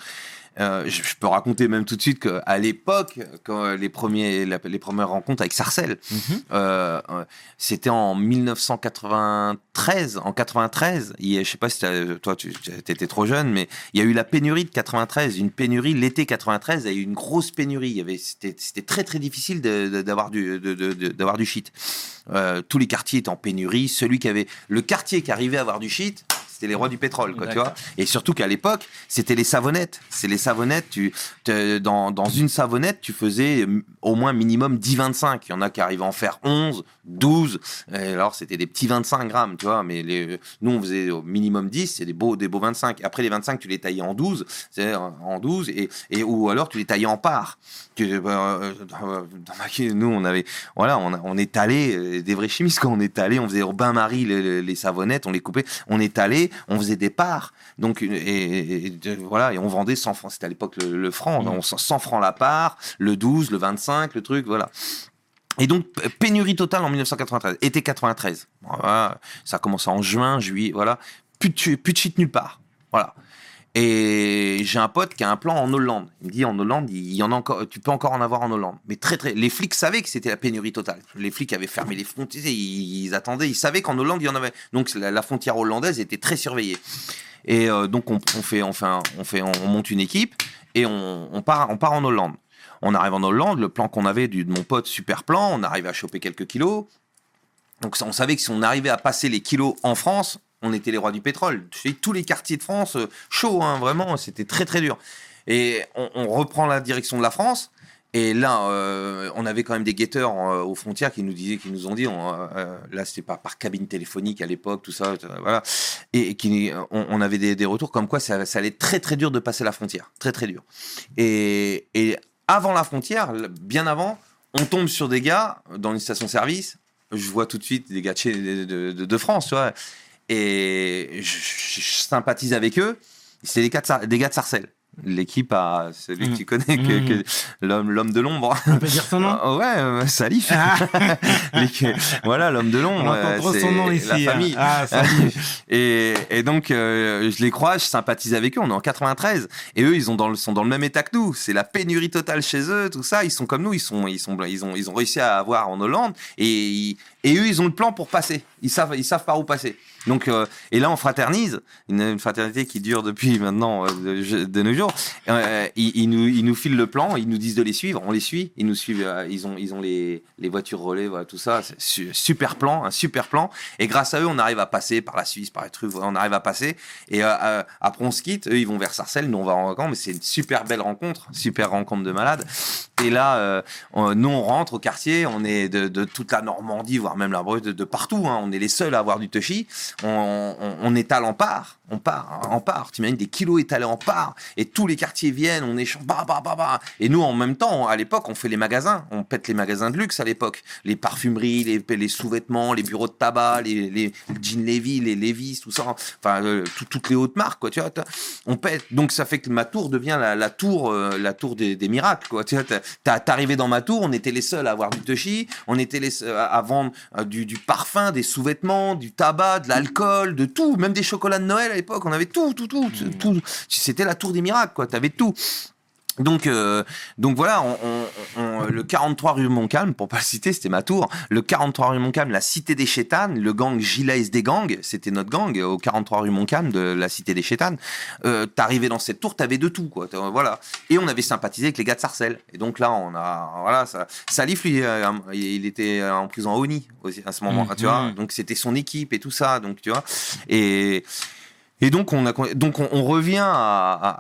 Euh, je, je peux raconter même tout de suite qu'à l'époque, quand les, premiers, la- les premières rencontres avec Sarcelles, Mhm. euh, euh, c'était en 1993. En 93, il je sais pas si toi tu étais trop jeune, mais il y a eu la pénurie de 93. Une pénurie l'été 93, il y a eu une grosse pénurie. C'était, très très difficile d'avoir du, de- de- de- d'avoir du shit. Euh, tous les quartiers étaient en pénurie. Celui qui avait, le quartier qui arrivait à avoir du shit, C'était les rois du pétrole, quoi, tu vois. Et surtout qu'à l'époque, c'était les savonnettes. C'est les savonnettes. Tu, dans, dans une savonnette, tu faisais euh, au moins minimum 10-25. Il y en a qui arrivaient à en faire 11, 12. Et alors, c'était des petits 25 grammes, tu vois. Mais les, nous, on faisait au minimum 10, c'est des beaux, des beaux 25. Après, les 25, tu les taillais en 12, c'est-à-dire en 12, et, et, ou alors tu les taillais en parts. Tu- euh, nous, on avait, voilà, on, on étalait euh, des vrais chimistes quand on étalait, on faisait au bain-marie les- les savonnettes, on les coupait, on étalait, on faisait des parts. Donc, et, et- et de- voilà, et on vendait 100 francs. C'était à l'époque le, le franc, Mm. on 100 francs la part, le 12, le 25, le truc, voilà. Et donc, pénurie totale en 1993, été 93. Voilà, ça a commencé en juin, juillet, voilà. Plus de, plus de shit nulle part. Voilà. Et j'ai un pote qui a un plan en Hollande. Il me dit en Hollande, il y en a encore, tu peux encore en avoir en Hollande. Mais très très, les flics savaient que c'était la pénurie totale. Les flics avaient fermé les frontières, ils, attendaient, ils savaient qu'en Hollande il y en avait. Donc la, frontière hollandaise était très surveillée. Et euh, donc on, fait, on on on monte une équipe et on, part, on part en Hollande. On arrive en Hollande, le plan qu'on avait de mon pote, super plan, on arrive à choper quelques kilos. Donc on savait que si on arrivait à passer les kilos en France, on était les rois du pétrole. Tous les quartiers de France, euh, chaud, hein, vraiment, c'était très très dur. Et on, reprend la direction de la France. Et là, euh, on avait quand même des guetteurs euh, aux frontières qui nous disaient, qui nous ont dit, on, euh, là c'était pas par cabine téléphonique à l'époque, tout ça, voilà, et, et qui, on, avait des, retours comme quoi ça, allait très très dur de passer la frontière, très très dur. Et, avant la frontière, bien avant, on tombe sur des gars dans une station-service. Je vois tout de suite des gars de- de- de France, tu vois, et je, je- je sympathise avec eux. C'est des gars de, Sar- des gars de Sarcelles. L'équipe a celui que Mhm. tu connais, que, Mhm. que l'homme, l'homme de l'ombre. On peut dire son nom ouais, euh, Salif. Ah, voilà, l'homme de l'ombre. euh, c'est son nom ici. La hein. famille. Ah. Et, et donc, euh, je les croise, je sympathise avec eux. On est en 93. Et eux, ils ont dans le, sont dans le même état que nous. C'est la pénurie totale chez eux, tout ça. Ils sont comme nous. Ils, sont, ils, sont, ils, ont, ils ont réussi à avoir en Hollande. Et, et eux, ils ont le plan pour passer. Ils savent, ils savent par où passer. Donc, euh, et là, on fraternise. Une, une fraternité qui dure depuis maintenant euh, de, de nos jours. Euh, ils, ils nous, ils nous filent le plan. Ils nous disent de les suivre. On les suit. Ils nous suivent. euh, ils ont, ils ont les, les voitures relais, voilà, tout ça. Super plan, un super plan. Et grâce à eux, on arrive à passer par la Suisse, par les trucs. On arrive à passer. Et euh, euh, après, on se quitte. Eux, ils vont vers Sarcelles. Nous, on va en vacances. Mais c'est une super belle rencontre. Super rencontre de malades. Et là, euh, nous, on rentre au quartier. On est de, de toute la Normandie, voire même la Bretagne, de, de partout. hein. On est les seuls à avoir du touchy. On, on, on étale en part. On part hein, en part. Tu imagines des kilos étalés en part. Et tous les quartiers viennent. On échange. Bah, bah, bah, bah. Et nous, en même temps, à l'époque, on fait les magasins. On pète les magasins de luxe à l'époque. Les parfumeries, les, les sous-vêtements, les bureaux de tabac, les, les jeans Levi, les Levi's, tout ça. Enfin, euh, tout- toutes les hautes marques, quoi. Tu vois, on pète. Donc, ça fait que ma tour devient la, tour, euh, la tour des, des miracles, quoi. Tu vois, t'as- t'arrivais dans ma tour, on était les seuls à avoir du touchy, on était les seuls à à vendre euh, du, du parfum, des sous-vêtements, du tabac, de l'alcool, de tout, même des chocolats de Noël à l'époque, on avait tout, tout, tout, tout. C'était la tour des miracles, quoi. T'avais tout. Donc, euh, donc voilà, on, on- on- le 43 rue Montcalm, pour pas le citer, c'était ma tour. Le 43 rue Montcalm, la cité des Chétanes, le gang Gilaise des gangs, c'était notre gang au 43 rue Montcalm de la cité des Chétanes. Euh, T'arrivais dans cette tour, t'avais de tout, quoi. Voilà. Et on avait sympathisé avec les gars de Sarcelles. Et donc là, on a, voilà, ça. Salif, lui, euh, il était en prison à Oni aussi, à ce moment-là, tu vois. Mhm. Donc c'était son équipe et tout ça, donc tu vois. Et et donc on, donc on, revient à,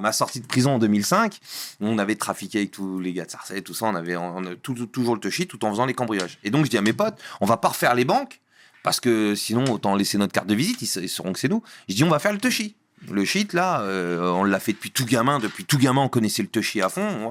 ma sortie de prison en 2005. On avait trafiqué avec tous les gars de Sarcelles, tout ça. On avait toujours le touchy tout en faisant les cambriolages. Et donc je dis à mes potes, on va pas refaire les banques parce que sinon autant laisser notre carte de visite, ils, ils sauront que c'est nous. Je dis on va faire le touchy. Le shit là, euh, on l'a fait depuis tout gamin. Depuis tout gamin, on connaissait le touchy à fond.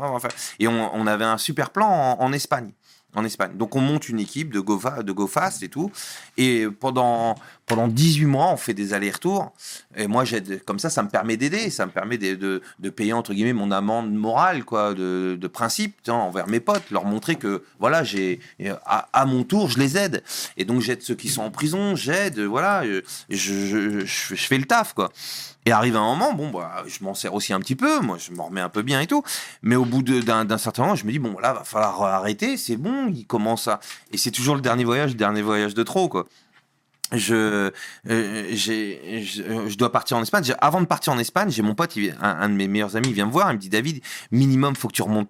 Et on, avait un super plan en Espagne. En Espagne. Donc on monte une équipe de go, de et tout. Et pendant, pendant 18 mois, on fait des allers-retours. Et moi, j'aide. Comme ça, ça me permet d'aider. Ça me permet de, de, payer, entre guillemets, mon amende morale, quoi, de, de principe, envers mes potes. Leur montrer que, voilà, j'ai, à, mon tour, je les aide. Et donc, j'aide ceux qui sont en prison, j'aide, voilà, je, je, je fais le taf, quoi. Et arrive un moment, bon, bah, je m'en sers aussi un petit peu, moi, je m'en remets un peu bien et tout. Mais au bout d'un certain moment, je me dis, bon, là, va falloir arrêter, c'est bon, il commence à. Et c'est toujours le dernier voyage, le dernier voyage de trop, quoi. Je, euh, je, dois partir en Espagne. Avant de partir en Espagne, j'ai mon pote, un de mes meilleurs amis, il vient me voir, il me dit, David, minimum, faut que tu remontes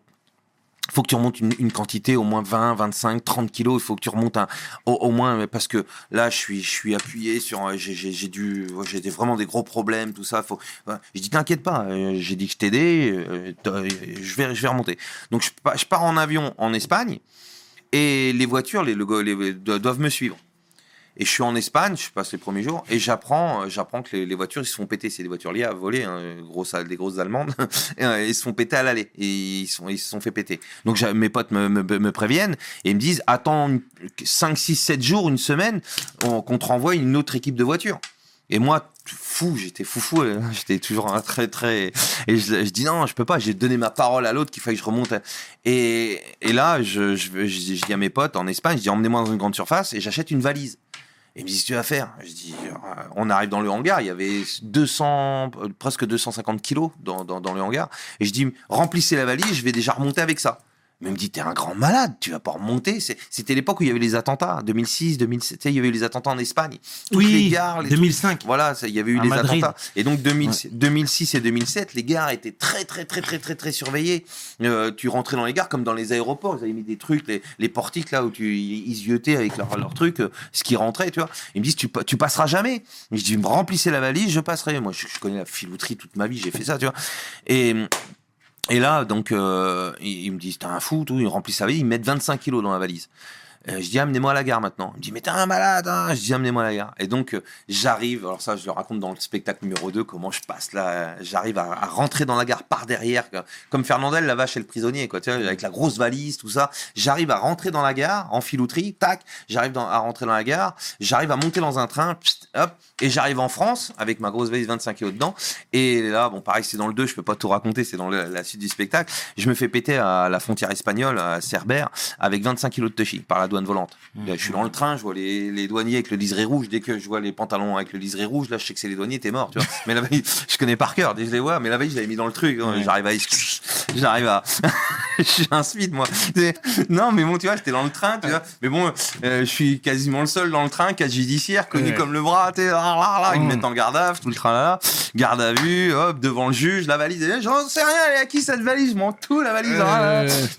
faut que tu remontes une, quantité au moins 20, 25, 30 kilos. Il faut que tu remontes un, au, moins parce que là, je suis, je suis appuyé sur. euh, J'ai, dû, vraiment des gros problèmes, tout ça. Faut. Je dis t'inquiète pas. euh, J'ai dit que je t'aidais. euh, je vais, je vais remonter. Donc je, pars- je pars en avion en Espagne et les voitures, les, le- les- do- doivent me suivre. Et je suis en Espagne, je passe les premiers jours, et j'apprends, euh, j'apprends que les, voitures ils se font péter. C'est des voitures liées à voler, hein, des grosses allemandes. et, euh, ils se font péter à l'aller. Et ils, sont, ils se sont fait péter. Donc mes potes me, me, préviennent et me disent attends 5, 6, 7 jours, une semaine, on- qu'on te renvoie une autre équipe de voitures. Et moi, fou, j'étais foufou, euh, j'étais toujours un très très. Et je, dis non, je peux pas, j'ai donné ma parole à l'autre qu'il fallait que je remonte. Et, et là, je, je, je dis à mes potes en Espagne, je dis emmenez-moi dans une grande surface et j'achète une valise. Ils me disent, Qu'est-ce que tu vas faire Je dis, euh, on arrive dans le hangar, il y avait 200, euh, presque 250 kilos dans, dans le hangar. Et je dis, remplissez la valise, je vais déjà remonter avec ça. Mais il me dit, t'es un grand malade, tu vas pas remonter. C'était l'époque où il y avait les attentats, 2006, 2007, tu sais, il y avait eu les attentats en Espagne. Toutes Oui, les gares, les 2005. voilà, il y avait eu À les Madrid. attentats. Et donc 2000 2006 et 2007, les gares étaient très très très très très très surveillées. Euh, tu rentrais dans les gares comme dans les aéroports, ils avaient mis des trucs, les, les portiques là où tu ils ziotaient avec leurs leur trucs, euh, ce qui rentrait, tu vois. Ils me disent tu, pa- tu passeras jamais. Mais je dis me remplissez la valise, je passerai. Moi je, je connais la filouterie toute ma vie, j'ai fait ça, tu vois. Et et là, donc, euh, ils, ils me disent, t'es un fou, tout, ils remplissent sa valise, ils mettent 25 kilos dans la valise. Euh, je dis, amenez-moi à la gare maintenant. Il me dit, mais t'es un malade, hein. Je dis, amenez-moi à la gare. Et donc, euh, j'arrive, alors ça, je le raconte dans le spectacle numéro 2, comment je passe là, j'arrive à, rentrer dans la gare par derrière, comme Fernandel, la vache et le prisonnier, quoi, avec la grosse valise, tout ça. J'arrive à rentrer dans la gare, en filouterie, tac, j'arrive à rentrer dans la gare, j'arrive à monter dans un train, pst, hop, et j'arrive en France, avec ma grosse valise 25 kilos dedans. Et là, bon, pareil, c'est dans le 2, je peux pas tout raconter, c'est dans la suite du spectacle. Je me fais péter à la frontière espagnole, à Cerbère, avec 25 kilos de touchy par la douane volante. Là, je suis dans le train, je vois les, les douaniers avec le liseré rouge. Dès que je vois les pantalons avec le liseré rouge, là, je sais que c'est les douaniers, t'es mort, tu vois. Mais la valise, je connais par cœur, dès que je les vois, mais la valise, je l'avais mis dans le truc. Ouais. J'arrive à, j'arrive à, je suis un speed, moi. Non, mais bon, tu vois, j'étais dans le train, tu vois. Mais bon, euh, je suis quasiment le seul dans le train, cas judiciaire, connu Ouais. comme le bras, tu là, ils me Mm. mettent en garde à vue, tout le train là, garde à vue, hop, devant le juge, la valise, j'en sais rien, elle est à qui cette valise, je m'en tout la valise.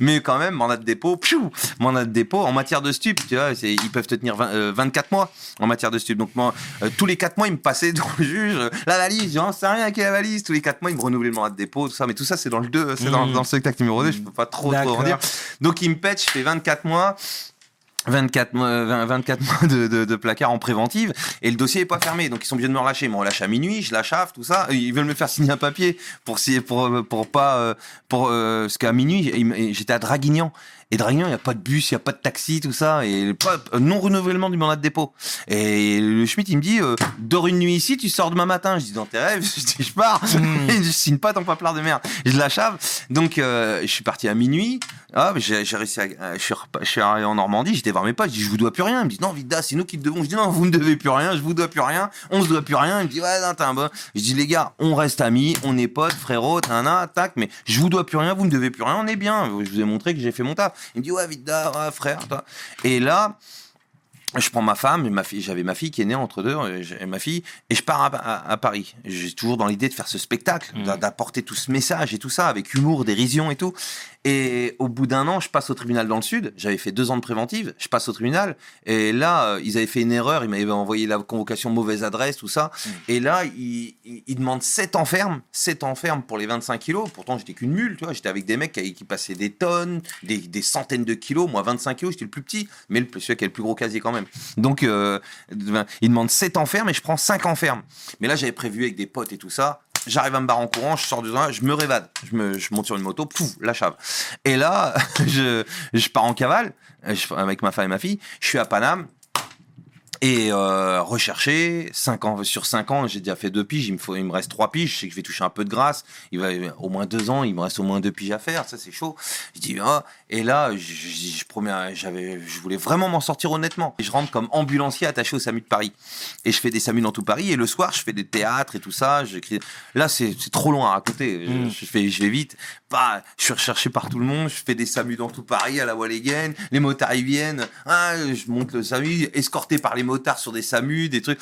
Mais quand même, mandat de dépôt, pfiou, mandat de dépôt en matière de stup, tu vois, ils peuvent te tenir 20, euh, 24 mois en matière de stup. Donc moi, euh, tous les 4 mois, ils me passaient devant le juge, euh, la valise, j'en sais rien, est la valise. Tous les 4 mois, ils me renouvelaient le mandat de dépôt, tout ça. Mais tout ça, c'est dans le 2, c'est dans, Mm. dans le spectacle numéro 2, je peux pas trop, trop en dire. Donc ils me pètent, je fais 24 mois. 24 mois, 20 24 mois de, de, de placard en préventive et le dossier est pas fermé. Donc ils sont obligés de me relâcher. Ils me relâchent à minuit je la chaffe tout ça. Ils veulent me faire signer un papier pour si pour pour pas euh, pour euh, parce qu'à minuit j'étais à Draguignan. Et Draguignan il y a pas de bus il y a pas de taxi tout ça. Et pas non renouvellement du mandat de dépôt. Et le Schmitt il me dit euh, dors une nuit ici tu sors demain matin je dis dans tes rêves je dis je pars. Mm. et je signe pas ton paplard de merde je la chave donc euh, je suis parti à minuit. Ah, mais j'ai réussi à. euh, Je suis, je suis arrivé en Normandie, j'étais voir mes potes, je dis, je vous dois plus rien. Ils me disent, non, Vida, c'est nous qui te devons. Je dis, non, vous ne devez plus rien, je vous dois plus rien, on se doit plus rien. Ils me disent, ouais, non, t'es un bon. Je dis, les gars, on reste amis, on est potes, frérot, un tac, mais je vous dois plus rien, vous ne devez plus rien, on est bien. Je vous ai montré que j'ai fait mon taf. Il me dit, ouais, Vida, ouais, frère, toi. Et là, je prends ma femme, et ma fille, j'avais ma fille qui est née entre deux, euh, j'ai ma fille, et je pars à, à- à Paris. J'ai toujours dans l'idée de faire ce spectacle, d'a- d'apporter tout ce message et tout ça, avec humour, dérision et tout. Et au bout d'un an, je passe au tribunal dans le Sud. J'avais fait deux ans de préventive. Je passe au tribunal. Et là, euh, ils avaient fait une erreur. Ils m'avaient envoyé la convocation mauvaise adresse, tout ça. Et là, ils, ils, ils demandent 7 ans ferme. 7 ans ferme pour les 25 kilos. Pourtant, j'étais qu'une mule, tu vois. J'étais avec des mecs qui, qui passaient des tonnes, des, des centaines de kilos. Moi, 25 kilos, j'étais le plus petit. Mais le, celui qui a le plus gros casier quand même. Donc, euh, ils demandent 7 ans ferme et je prends 5 ans ferme. Mais là, j'avais prévu avec des potes et tout ça. J'arrive à me barrer en courant, je sors du train, je me révade. Je, me, je monte sur une moto, pouf, la chave. Et là, je, pars en cavale je- avec ma femme et ma fille. Je suis à Paname. Et euh, recherché, 5 ans, sur 5 ans, j'ai déjà fait deux piges, il me, faut, il me reste trois piges, je sais que je vais toucher un peu de grâce, il va au moins deux ans, il me reste au moins deux piges à faire, ça c'est chaud. Je dis, ah, et là, je, je, je promets, j'avais, je voulais vraiment m'en sortir honnêtement. Et je rentre comme ambulancier attaché au SAMU de Paris. Et je fais des SAMU dans tout Paris, et le soir, je fais des théâtres et tout ça, j'écris. Là, c'est c'est trop long à raconter, je, Mm. je fais, je vais vite. Bah, je suis recherché par tout le monde, je fais des SAMU dans tout Paris, à la Walligen, les motards ils viennent, ah, je monte le SAMU, escorté par les motards motards sur des SAMU, des trucs.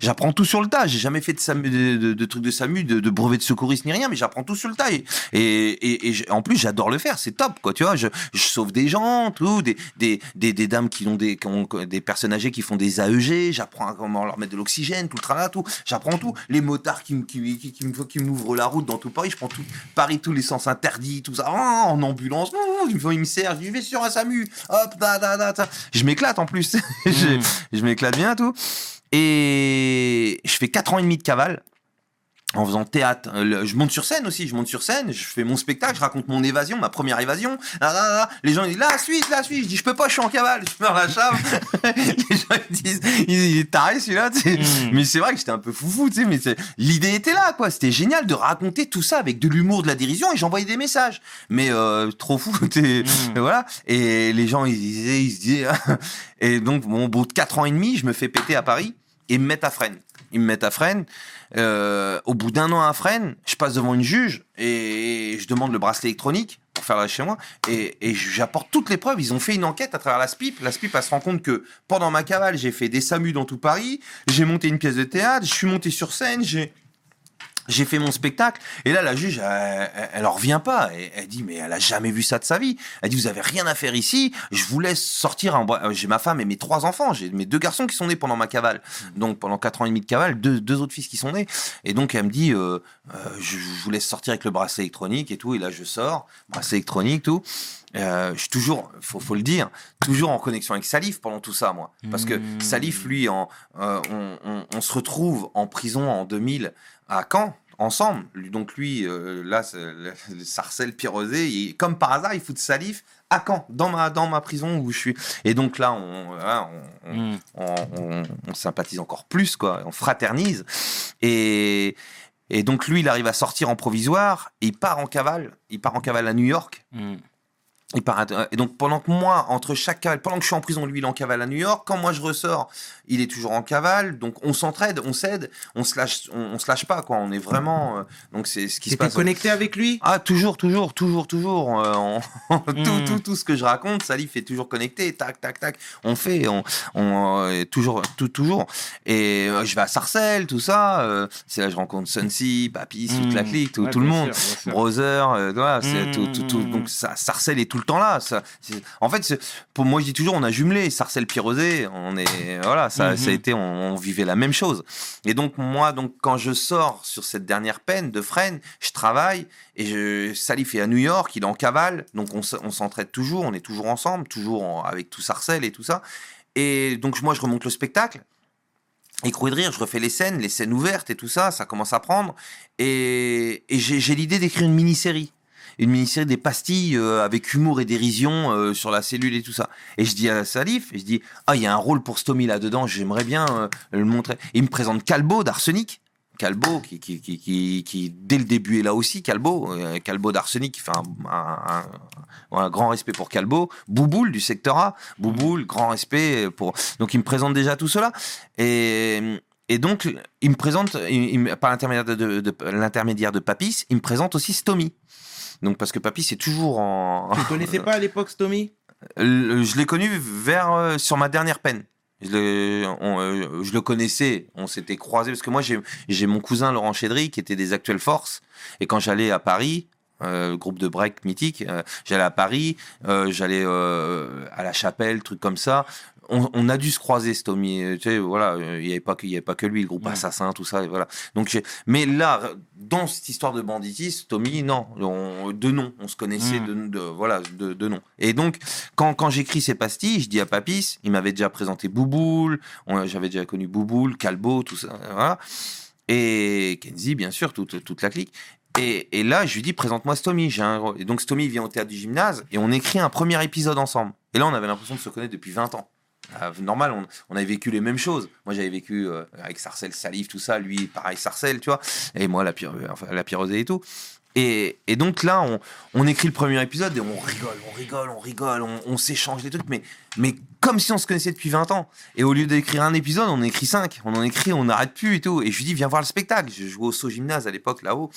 J'apprends tout sur le tas. J'ai jamais fait de, SAMU, de, de- de trucs de SAMU, de, de brevet de secouriste ni rien, mais j'apprends tout sur le tas. Et, et, en plus, j'adore le faire. C'est top, quoi. Tu vois, je, je sauve des gens, tout, des, des, des, des dames qui ont des, qui ont des personnes âgées qui font des AEG. J'apprends comment leur mettre de l'oxygène, tout le tralala, tout. J'apprends tout. Les motards qui, qui, qui, qui, m'ouvrent la route dans tout Paris. Je prends tout Paris, tous les sens interdits, tout ça. Ah, en ambulance, ils me font- ils me servent. Je vais sur un SAMU. Hop, da, da, da, da. Je m'éclate en plus. je, Mm. je m'éclate bien, tout. Et je fais 4 ans et demi de cavale en faisant théâtre. Euh, Je monte sur scène aussi, je monte sur scène, je fais mon spectacle, je raconte mon évasion, ma première évasion. Ah, ah, ah. Les gens ils disent la suite, la suite. Je dis je peux pas, je suis en cavale, je meurs la chave. Les gens ils disent il est taré celui-là. tu sais. Mm. Mais c'est vrai que j'étais un peu foufou, tu sais. Mais c'est- l'idée était là, quoi. C'était génial de raconter tout ça avec de l'humour, de la dérision, et j'envoyais des messages. Mais euh, trop fou, Mm. voilà. Et les gens ils disaient, ils se disaient. et donc bon, au bout de 4 ans et demi, je me fais péter à Paris et me mettent à Fresnes. Ils me mettent à Fresnes. Euh, au bout d'un an à Fresnes, je passe devant une juge et je demande le bracelet électronique pour faire la chez moi et, j'apporte toutes les preuves. Ils ont fait une enquête à travers la SPIP. La SPIP, elle se rend compte que pendant ma cavale, j'ai fait des SAMU dans tout Paris, j'ai monté une pièce de théâtre, je suis monté sur scène, j'ai j'ai fait mon spectacle. Et là la juge elle, elle, elle en revient pas. Elle, elle dit mais elle a jamais vu ça de sa vie. Elle dit vous avez rien à faire ici. Je vous laisse sortir en euh, j'ai ma femme et mes trois enfants. J'ai mes deux garçons qui sont nés pendant ma cavale. Donc pendant quatre ans et demi de cavale deux, deux autres fils qui sont nés. Et donc elle me dit euh, euh, je, je vous laisse sortir avec le bracelet électronique et tout. Et là je sors bracelet électronique tout. Euh, je suis toujours, faut, faut le dire, toujours en connexion avec Salif pendant tout ça, moi. Parce que Mmh. Salif, lui, en, on, on- on se retrouve en prison en 2000 à Caen, ensemble. Donc lui, euh, là, le, le Sarcelle Pirosé, comme par hasard, il fout de Salif à Caen, dans ma, dans ma prison où je suis. Et donc là, on, voilà, on, on- Mm. on, on- on sympathise encore plus, quoi. On fraternise. Et, et donc lui, il arrive à sortir en provisoire. Et il part en cavale. Il part en cavale à New York. Mm. Et donc pendant que moi, entre chaque cavale, pendant que je suis en prison, lui il est en cavale à New York. Quand moi je ressors, il est toujours en cavale. Donc on s'entraide, on s'aide, on se lâche, on, on se lâche pas quoi. On est vraiment. euh, donc c'est ce qui se passe. connecté avec lui? Ah toujours, toujours, toujours, toujours. euh, on- tout, Mm. tout, tout ce que je raconte, Salif est toujours connecté. Tac, tac, tac. On fait, on, on euh, toujours, tout, toujours. Et je vais à Sarcelles, tout ça. c'est là que je rencontre Sunsy, Papy, toute la Mm. clique, tout, Ouais, tout le monde. sûr. Brother, voilà, Mm, tout, tout, tout- mm, donc ça, Sarcelles est tout le temps là. Ça, en fait, pour moi, je dis toujours, on a jumelé Sarcelles Pirosé. On est, voilà, ça, Mhm. ça a été, on, on vivait la même chose. Et donc moi, donc quand je sors sur cette dernière peine de Fresnes, je travaille et je, Salif est à New York, il est en cavale, donc on, s'entraide toujours, on est toujours ensemble, toujours en- avec tout Sarcelles et tout ça. Et donc moi, je remonte le spectacle. Écroué de rire, je refais les scènes, les scènes ouvertes et tout ça, ça commence à prendre. Et, et j'ai l'idée d'écrire une mini-série. Une mini-série des pastilles euh, avec humour et dérision euh, sur la cellule et tout ça. Et je dis à Salif, je dis, ah, il y a un rôle pour Stomy là-dedans, j'aimerais bien euh, le montrer. Il me présente Calbo d'Arsenic. Calbo, qui, qui, qui, qui, qui, dès le début est là aussi, Calbo, Calbo d'Arsenic, qui fait un, grand respect pour Calbo, Bouboule du secteur A, Bouboule, grand respect pour. Donc il me présente déjà tout cela. Et, et donc, il me présente, par l'intermédiaire de, de Papis, il me présente aussi Stomy. Donc parce que Papis est toujours en. Tu connaissais pas à l'époque Stomy? Le- Je l'ai connu vers euh, sur ma dernière peine. Je le, on, euh, je le connaissais, on s'était croisés parce que moi j'ai j'ai mon cousin Laurent Chédry qui était des actuelles forces et quand j'allais à Paris, euh, groupe de break mythique, euh, j'allais à Paris, euh, j'allais euh, à la Chapelle, truc comme ça. On, on a dû se croiser, Stomy. euh, Tu sais, voilà, euh, il n'y avait pas avait pas que lui, le groupe Ouais. Assassin, tout ça, et voilà. Donc, mais là, dans cette histoire de banditisme, Tommy, non, on, de nom, on se connaissait Mm. de, de- voilà, de, de nom. Et donc, quand, quand j'écris ces pastilles, je dis à Papis, il m'avait déjà présenté Bouboule, j'avais déjà connu Bouboule, Calbo, tout ça, voilà. Et Kenzie, bien sûr, toute, toute la clique. Et, et là, je lui dis, présente-moi Stomy. J'ai un... Et donc, Stomy vient au théâtre du gymnase et on écrit un premier épisode ensemble. Et là, on avait l'impression de se connaître depuis 20 ans. Euh, normal, on, on avait vécu les mêmes choses. Moi, j'avais vécu euh, avec Sarcelle, Salif, tout ça. Lui, pareil, Sarcelle, tu vois. Et moi, la, pyro- enfin, la pyrosée et tout. Et, et donc là, on, on écrit le premier épisode et on rigole, on rigole, on rigole, on, s'échange des trucs, mais, mais comme si on se connaissait depuis 20 ans. Et au lieu d'écrire un épisode, on écrit 5. On en écrit, on n'arrête plus et tout. Et je lui dis, viens voir le spectacle. Je jouais au saut gymnase à l'époque, là-haut.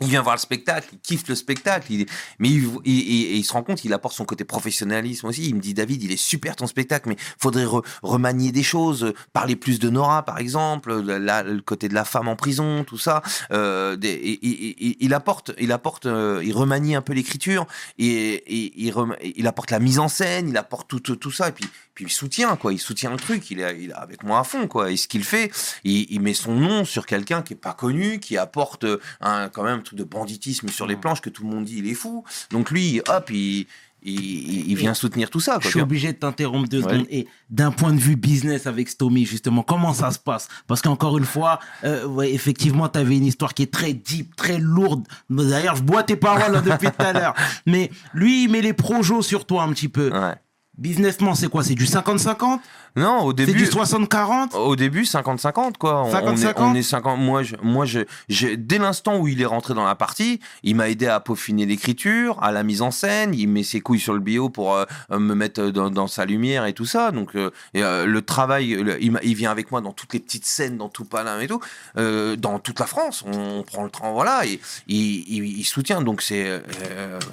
Il vient voir le spectacle, il kiffe le spectacle, il- mais il, se rend compte, il apporte son côté professionnalisme aussi. Il me dit, David, il est super ton spectacle, mais faudrait re- remanier des choses, parler plus de Nora, par exemple, le côté de la femme en prison, tout ça. Euh, il apporte, il apporte, euh, il remanie un peu l'écriture, et, il, apporte la mise en scène, il apporte tout, ça, et puis, il soutient, quoi. Il soutient le truc, il est, avec moi à fond, quoi. Et ce qu'il fait, il, met son nom sur quelqu'un qui est pas connu, qui apporte quand même truc de banditisme sur les planches que tout le monde dit, il est fou. Donc lui, hop, il, il, il vient soutenir tout ça. Je suis obligé de t'interrompre deux Ouais. secondes. Et d'un point de vue business avec Stomy, justement, comment ça se passe? Parce qu'encore une fois, euh, ouais, effectivement, tu avais une histoire qui est très deep, très lourde. D'ailleurs, je bois tes paroles là, depuis tout à l'heure. Mais lui, il met les projos sur toi un petit peu. Ouais. Businessment, c'est quoi? C'est du 50-50 Non, au C'est début. du 60-40 Au début, 50-50, quoi. On, 50-50? on est, on est 50. Moi, je, moi je, je- dès l'instant où il est rentré dans la partie, il m'a aidé à peaufiner l'écriture, à la mise en scène. Il met ses couilles sur le bio pour euh, me mettre dans, dans sa lumière et tout ça. Donc, euh, et, euh, le travail, le- il, vient avec moi dans toutes les petites scènes, dans tout Palin et tout, dans toute la France. On, prend le train, voilà, et il, il- il soutient. Donc, c'est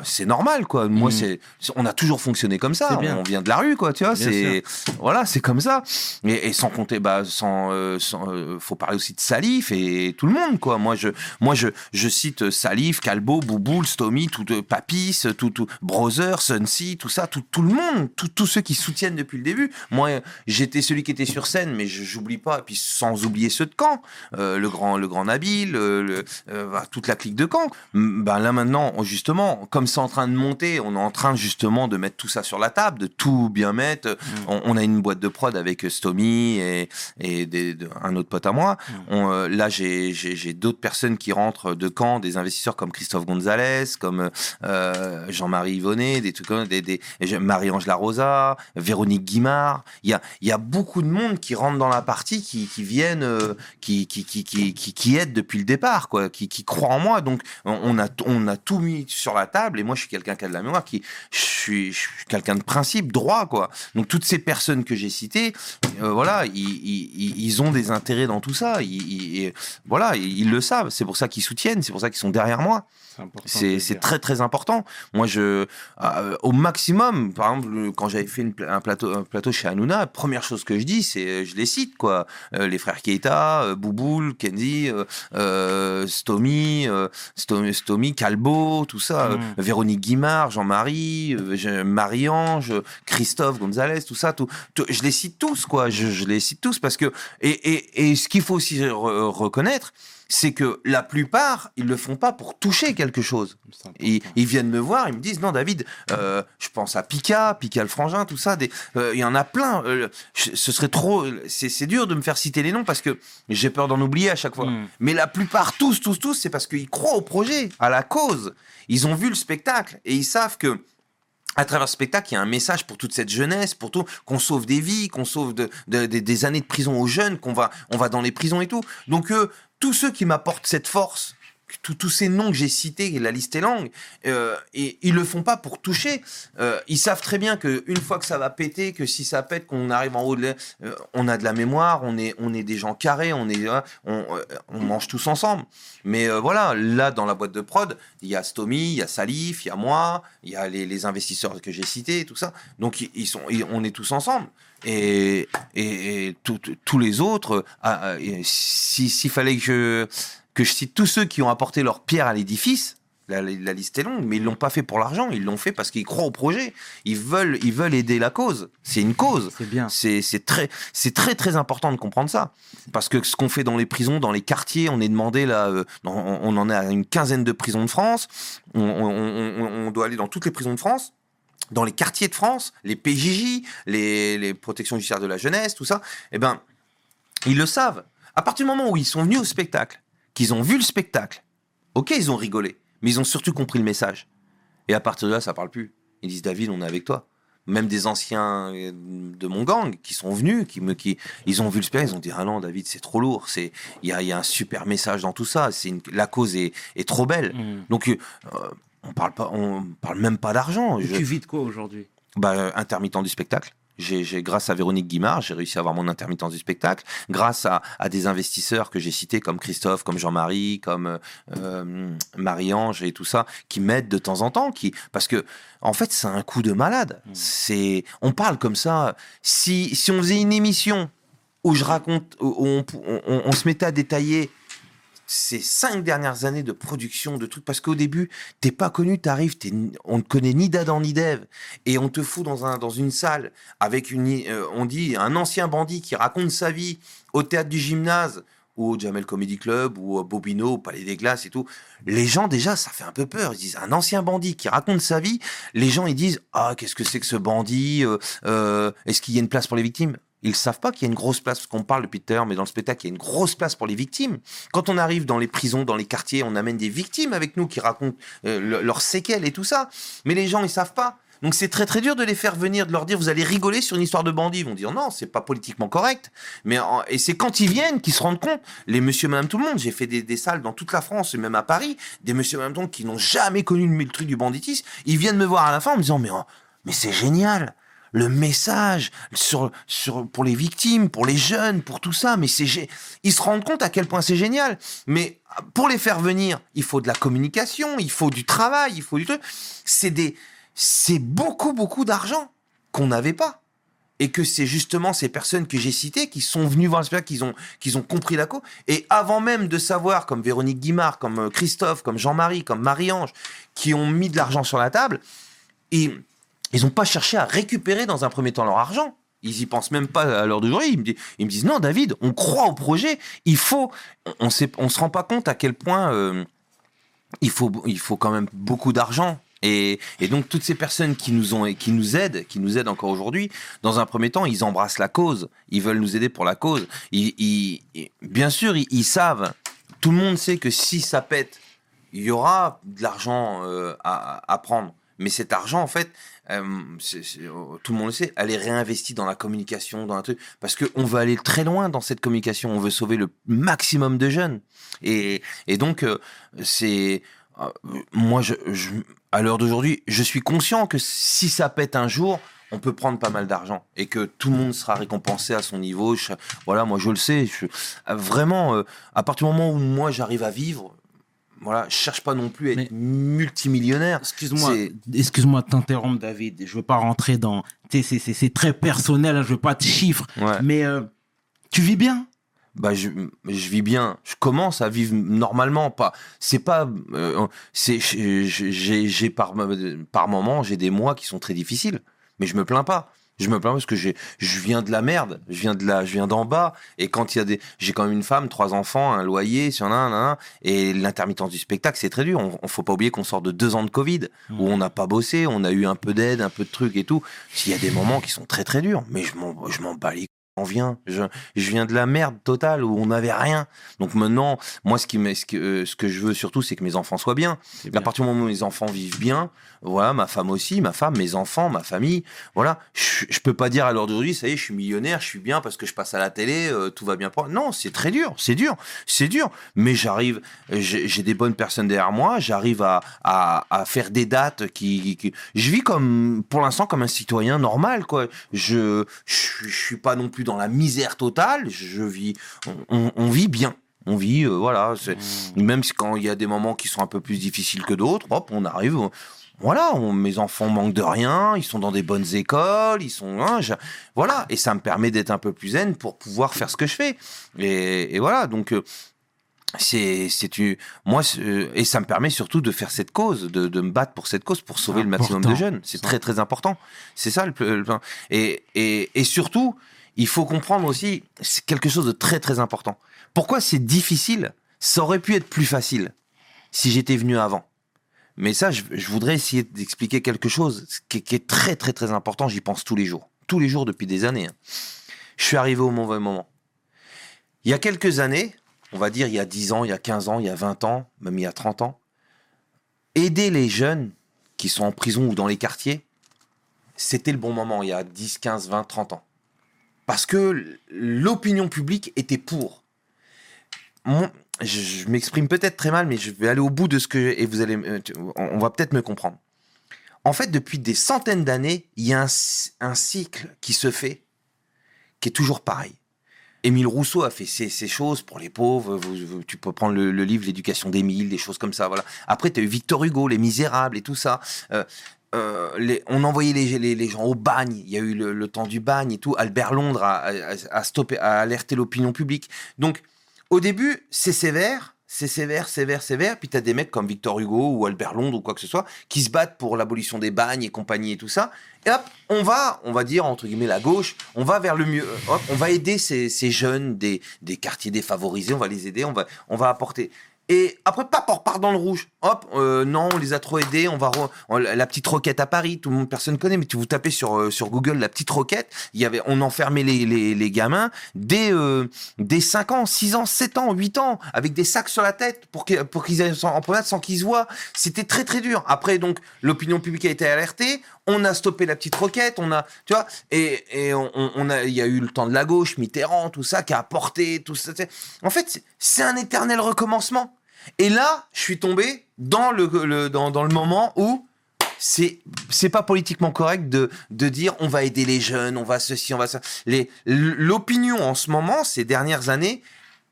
c'est normal, quoi. Moi, Mm. c'est, c'est- on a toujours fonctionné comme ça. C'est bien. On vient de la rue, quoi. Tu vois, c'est voilà, c'est comme ça. Et, et sans compter, bah, sans, euh, sans, euh, faut parler aussi de Salif et tout le monde, quoi. Moi, je, moi, je, je cite Salif, Calbo, Bouboul, Stomy, tout, euh, Papis, tout, tout, Brother, Sunsi, tout ça, tout, tout le monde, tout- tous ceux qui soutiennent depuis le début. Moi, j'étais celui qui était sur scène, mais j'oublie pas. Et puis, sans oublier ceux de Caen, le grand, le grand Nabil, le, bah, toute la clique de Caen. Ben là maintenant, justement, comme c'est en train de monter, on est en train justement de mettre tout ça sur la table, de tout bien mettre. On, on a une boîte de prod avec Stomy et, et des- de- un autre pote à moi. On, euh, là, j'ai d'autres personnes qui rentrent de Caen, des investisseurs comme Christophe Gonzalez, comme euh, Jean-Marie Yvonnet, des trucs comme des, des, Marie-Ange Larosa, Véronique Guimard. Il y a, il y a beaucoup de monde qui rentre dans la partie, qui, qui viennent, euh, qui, qui, qui, qui, qui, aident depuis le départ, quoi, qui, qui croient en moi. Donc, on on a, on a tout mis sur la table. Et moi, je suis quelqu'un qui a de la mémoire, qui, je suis, je suis quelqu'un de principe, droit, quoi. Donc, toutes ces personnes que j'ai citées, euh, voilà, ils, ils, ils ont des intérêts dans tout ça. Ils, voilà, ils, le savent. C'est pour ça qu'ils soutiennent. C'est pour ça qu'ils sont derrière moi. C'est très très important. Moi, je euh, au maximum, par exemple, quand j'avais fait une un plateau un plateau chez Hanouna, première chose que je dis, c'est euh, je les cite quoi, Euh, les frères Keita, euh, Bouboul, Kenzie, Stomy, Stomy, Stomy, Calbo, tout ça, euh, Mm. Véronique Guimard, Jean-Marie, je- Marie-Ange, Christophe Gonzalez, tout ça, tout, tout- je les cite tous quoi, je, je les cite tous parce que et et, et ce qu'il faut aussi re- reconnaître, c'est que la plupart, ils le font pas pour toucher quelque chose. Ils, ils viennent me voir, ils me disent non David, euh, je pense à Pika, Pika le frangin, tout ça. des- euh, Il y en a plein. euh, je- ce serait trop. C'est c'est dur de me faire citer les noms parce que j'ai peur d'en oublier à chaque fois. Mm. Mais la plupart, tous, tous, tous, c'est parce qu'ils croient au projet, à la cause. Ils ont vu le spectacle et ils savent que à travers ce spectacle, il y a un message pour toute cette jeunesse, pour tout, qu'on sauve des vies, qu'on sauve de, de- de- des années de prison aux jeunes, qu'on va, on va dans les prisons et tout. Donc, eux, tous ceux qui m'apportent cette force, tous- ces noms que j'ai cités, la liste est longue, euh, et ils le font pas pour toucher. Euh, ils savent très bien que une fois que ça va péter, que si ça pète, qu'on arrive en haut de, euh, on a de la mémoire, on est, on est des gens carrés, on est, hein, euh, on mange tous ensemble. Mais euh, voilà, là dans la boîte de prod, il y a Stomy, il y a Salif, il y a moi, il y a les, investisseurs que j'ai cités, tout ça. Donc ils, sont, on est tous ensemble. Et, et, tous les autres, si- s'il fallait que je, que je cite tous ceux qui ont apporté leur pierre à l'édifice, la, la liste est longue, mais ils l'ont pas fait pour l'argent, ils l'ont fait parce qu'ils croient au projet. Ils veulent, ils veulent aider la cause. C'est une cause. C'est bien. C'est très, c'est très très important de comprendre ça, parce que ce qu'on fait dans les prisons, dans les quartiers, on est demandé là, euh, on, on en est à une quinzaine de prisons de France. On doit aller dans toutes les prisons de France, dans les quartiers de France, les PJJ, les, les protections judiciaires de la jeunesse, tout ça. Eh ben, ils le savent. À partir du moment où ils sont venus au spectacle, qu'ils ont vu le spectacle, ok, ils ont rigolé, mais ils ont surtout compris le message. Et à partir de là, ça parle plus. Ils disent David, on est avec toi. Même des anciens euh, de mon gang qui sont venus, qui me, qui, ils ont vu le spectacle, ils ont dit ah non David, c'est trop lourd. C'est, il y a, il y a un super message dans tout ça. C'est une- la cause est, est trop belle. Mm. Donc euh, on parle pas, on parle même pas d'argent. Je- Tu vis de quoi aujourd'hui? Bah, euh, intermittent du spectacle. J'ai, grâce à Véronique Guimard, j'ai réussi à avoir mon intermittence du spectacle. Grâce à, à des investisseurs que j'ai cités comme Christophe, comme Jean-Marie, comme euh, euh, Marie-Ange et tout ça, qui m'aident de temps en temps. Qui, parce que, en fait, c'est un coup de malade. C'est, on parle comme ça. Si, si on faisait une émission où je raconte, où on, on- on se mettait à détailler ces cinq dernières années de production de trucs parce qu'au début t'es pas connu t'arrives on ne connaît ni d'Adam ni d'Ève et on te fout dans un dans une salle avec une euh, on dit un ancien bandit qui raconte sa vie au théâtre du gymnase ou au Jamel Comedy Club ou au Bobino au Palais des Glaces et tout. Les gens déjà ça fait un peu peur. Ils disent un ancien bandit qui raconte sa vie les gens ils disent ah qu'est-ce que c'est que ce bandit Euh, euh, est-ce qu'il y a une place pour les victimes? Ils savent pas qu'il y a une grosse place, parce qu'on parle depuis tout à l'heure, mais dans le spectacle, il y a une grosse place pour les victimes. Quand on arrive dans les prisons, dans les quartiers, on amène des victimes avec nous qui racontent euh, le- leurs séquelles et tout ça. Mais les gens, ils savent pas. Donc c'est très très dur de les faire venir, de leur dire vous allez rigoler sur une histoire de bandit. Ils vont dire non, c'est pas politiquement correct. Mais et c'est quand ils viennent qu'ils se rendent compte. Les Monsieur, Madame, tout le monde. J'ai fait des, salles dans toute la France et même à Paris. Des Monsieur, Madame, tout le monde qui n'ont jamais connu le, le truc du banditisme. Ils viennent me voir à la fin en me disant mais oh, mais c'est génial le message sur, sur, pour les victimes, pour les jeunes, pour tout ça. Mais ils se rendent compte à quel point c'est génial. Mais pour les faire venir, il faut de la communication, il faut du travail, il faut du truc. C'est des, c'est beaucoup, beaucoup d'argent qu'on n'avait pas. Et que c'est justement ces personnes que j'ai citées qui sont venues voir le spectacle, qui ont, ont compris la co. Et avant même de savoir, comme Véronique Guimard, comme euh, Christophe, comme Jean-Marie, comme Marie-Ange, qui ont mis de l'argent sur la table, et ils n'ont pas cherché à récupérer dans un premier temps leur argent. Ils y pensent même pas à l'heure me disent- ils me disent non, David, on croit au projet. Il faut. On, on se rend pas compte à quel point euh, il faut, il faut quand même beaucoup d'argent. Et, donc toutes ces personnes qui nous ont, qui nous aident, qui nous aident encore aujourd'hui, dans un premier temps, ils embrassent la cause. Ils veulent nous aider pour la cause. Bien sûr, ils, savent. Tout le monde sait que si ça pète, il y aura de l'argent euh, à prendre. Mais cet argent, en fait, c'est- euh, tout le monde le sait, elle est réinvestie dans la communication, dans un truc, parce qu'on veut aller très loin dans cette communication. On veut sauver le maximum de jeunes. Et, et donc, euh, c'est euh, moi, à l'heure d'aujourd'hui, je suis conscient que si ça pète un jour, on peut prendre pas mal d'argent et que tout le monde sera récompensé à son niveau. Voilà, moi je le sais. Vraiment, euh, à partir du moment où moi j'arrive à vivre, voilà, cherche pas non plus à être Mais- multimillionnaire. Excuse-moi, excuse-moi de t'interrompre, David. Je veux pas rentrer dans. C'est très personnel, hein, je veux pas de chiffres. Ouais. Mais euh, tu vis bien? Bah je, je vis bien je commence à vivre normalement pas c'est pas euh, c'est j'ai par par moment j'ai des mois qui sont très difficiles mais je me plains pas je me plains parce que j'ai je viens de la merde. Je viens de la je viens d'en bas. Et quand il y a des j'ai quand même une femme trois enfants un loyer sur un, un, un, et l'intermittence du spectacle c'est très dur. On, on faut pas oublier qu'on sort de deux ans de covid où on n'a pas bossé on a eu un peu d'aide un peu de trucs et tout. S'il y a des moments qui sont très très durs. Mais je m'en je m'en bats les on vient. Je, je viens de la merde totale où on n'avait rien. Donc maintenant, moi, ce, qui ce, que, euh, ce que je veux surtout, c'est que mes enfants soient bien. À partir du moment où mes enfants vivent bien, voilà, ma femme aussi, ma femme, mes enfants, ma famille, voilà. Je, je peux pas dire à l'heure d'aujourd'hui, ça y est, je suis millionnaire, je suis bien parce que je passe à la télé, euh, tout va bien pour. Non, c'est très dur, c'est dur, c'est dur. Mais j'arrive, j'ai des bonnes personnes derrière moi, j'arrive à, à, à faire des dates qui, qui- je vis comme, pour l'instant, comme un citoyen normal, quoi. Je, je, suis- je suis pas non plus dans la misère totale, je vis, on, on- on vit bien. On vit, euh, voilà. c'est- Même quand il y a des moments qui sont un peu plus difficiles que d'autres, hop, on arrive. Voilà, on- mes enfants manquent de rien, ils sont dans des bonnes écoles, ils sont, hein, je- voilà, et ça me permet d'être un peu plus zen pour pouvoir faire ce que je fais. Et, et voilà, donc euh, c'est, c'est une, moi, euh, et ça me permet surtout de faire cette cause, de, de me battre pour cette cause, pour sauver le maximum de jeunes. C'est très très important. C'est ça le, le. Et, et, et surtout, il faut comprendre aussi, c'est quelque chose de très très important. Pourquoi c'est difficile? Ça aurait pu être plus facile si j'étais venu avant. Mais ça, je, voudrais essayer d'expliquer quelque chose qui, est très très très important. J'y pense tous les jours, tous les jours depuis des années. hein. Je suis arrivé au mauvais moment. Il y a quelques années, on va dire il y a 10 ans, il y a 15 ans, il y a 20 ans, même il y a 30 ans, aider les jeunes qui sont en prison ou dans les quartiers, c'était le bon moment il y a 10, 15, 20, 30 ans. Parce que l'opinion publique était pour. Je, m'exprime peut-être très mal, mais je vais aller au bout de ce que et vous allez, me- on va peut-être me comprendre. en fait, depuis des centaines d'années, il y a un, cycle qui se fait, qui est toujours pareil. Émile Rousseau a fait ces, choses pour les pauvres. Tu peux prendre le, livre L'éducation d'Émile, des choses comme ça. Voilà. Après, tu as eu Victor Hugo, Les Misérables et tout ça. Euh, euh, on envoyait les, les- gens au bagne. Il y a eu le, temps du bagne et tout. Albert Londres a, a, a stoppé, a alerté l'opinion publique. Donc, au début, c'est sévère, c'est sévère, sévère, sévère. Puis tu as des mecs comme Victor Hugo ou Albert Londres ou quoi que ce soit qui se battent pour l'abolition des bagnes et compagnie et tout ça. Et hop, on va, on va dire entre guillemets la gauche, on va vers le mieux. Hop, on va aider ces, ces jeunes des, des quartiers défavorisés, on va les aider, on va, on va apporter. Et après, paf, on repart dans le rouge. Hop, euh, non, on les a trop aidés. On va re- la petite roquette à Paris, tout le monde, personne connaît, mais tu vous tapez sur euh, sur Google la petite roquette. Il y avait, on enfermait les les, les gamins dès euh, dès 5 ans, 6 ans, 7 ans, 8 ans, avec des sacs sur la tête pour qu'ils pour qu'ils aillent en promenade sans qu'ils se voient. C'était très très dur. Après, donc, l'opinion publique a été alertée. On a stoppé la petite roquette. On a, tu vois, et, et on, on- a, il y a eu le temps de la gauche, Mitterrand, tout ça, qui a apporté tout ça. En fait, c'est un éternel recommencement. Et là, je suis tombé dans le, dans, le moment où c'est c'est pas politiquement correct de de dire on va aider les jeunes, on va ceci, on va ça. L'opinion en ce moment, ces dernières années,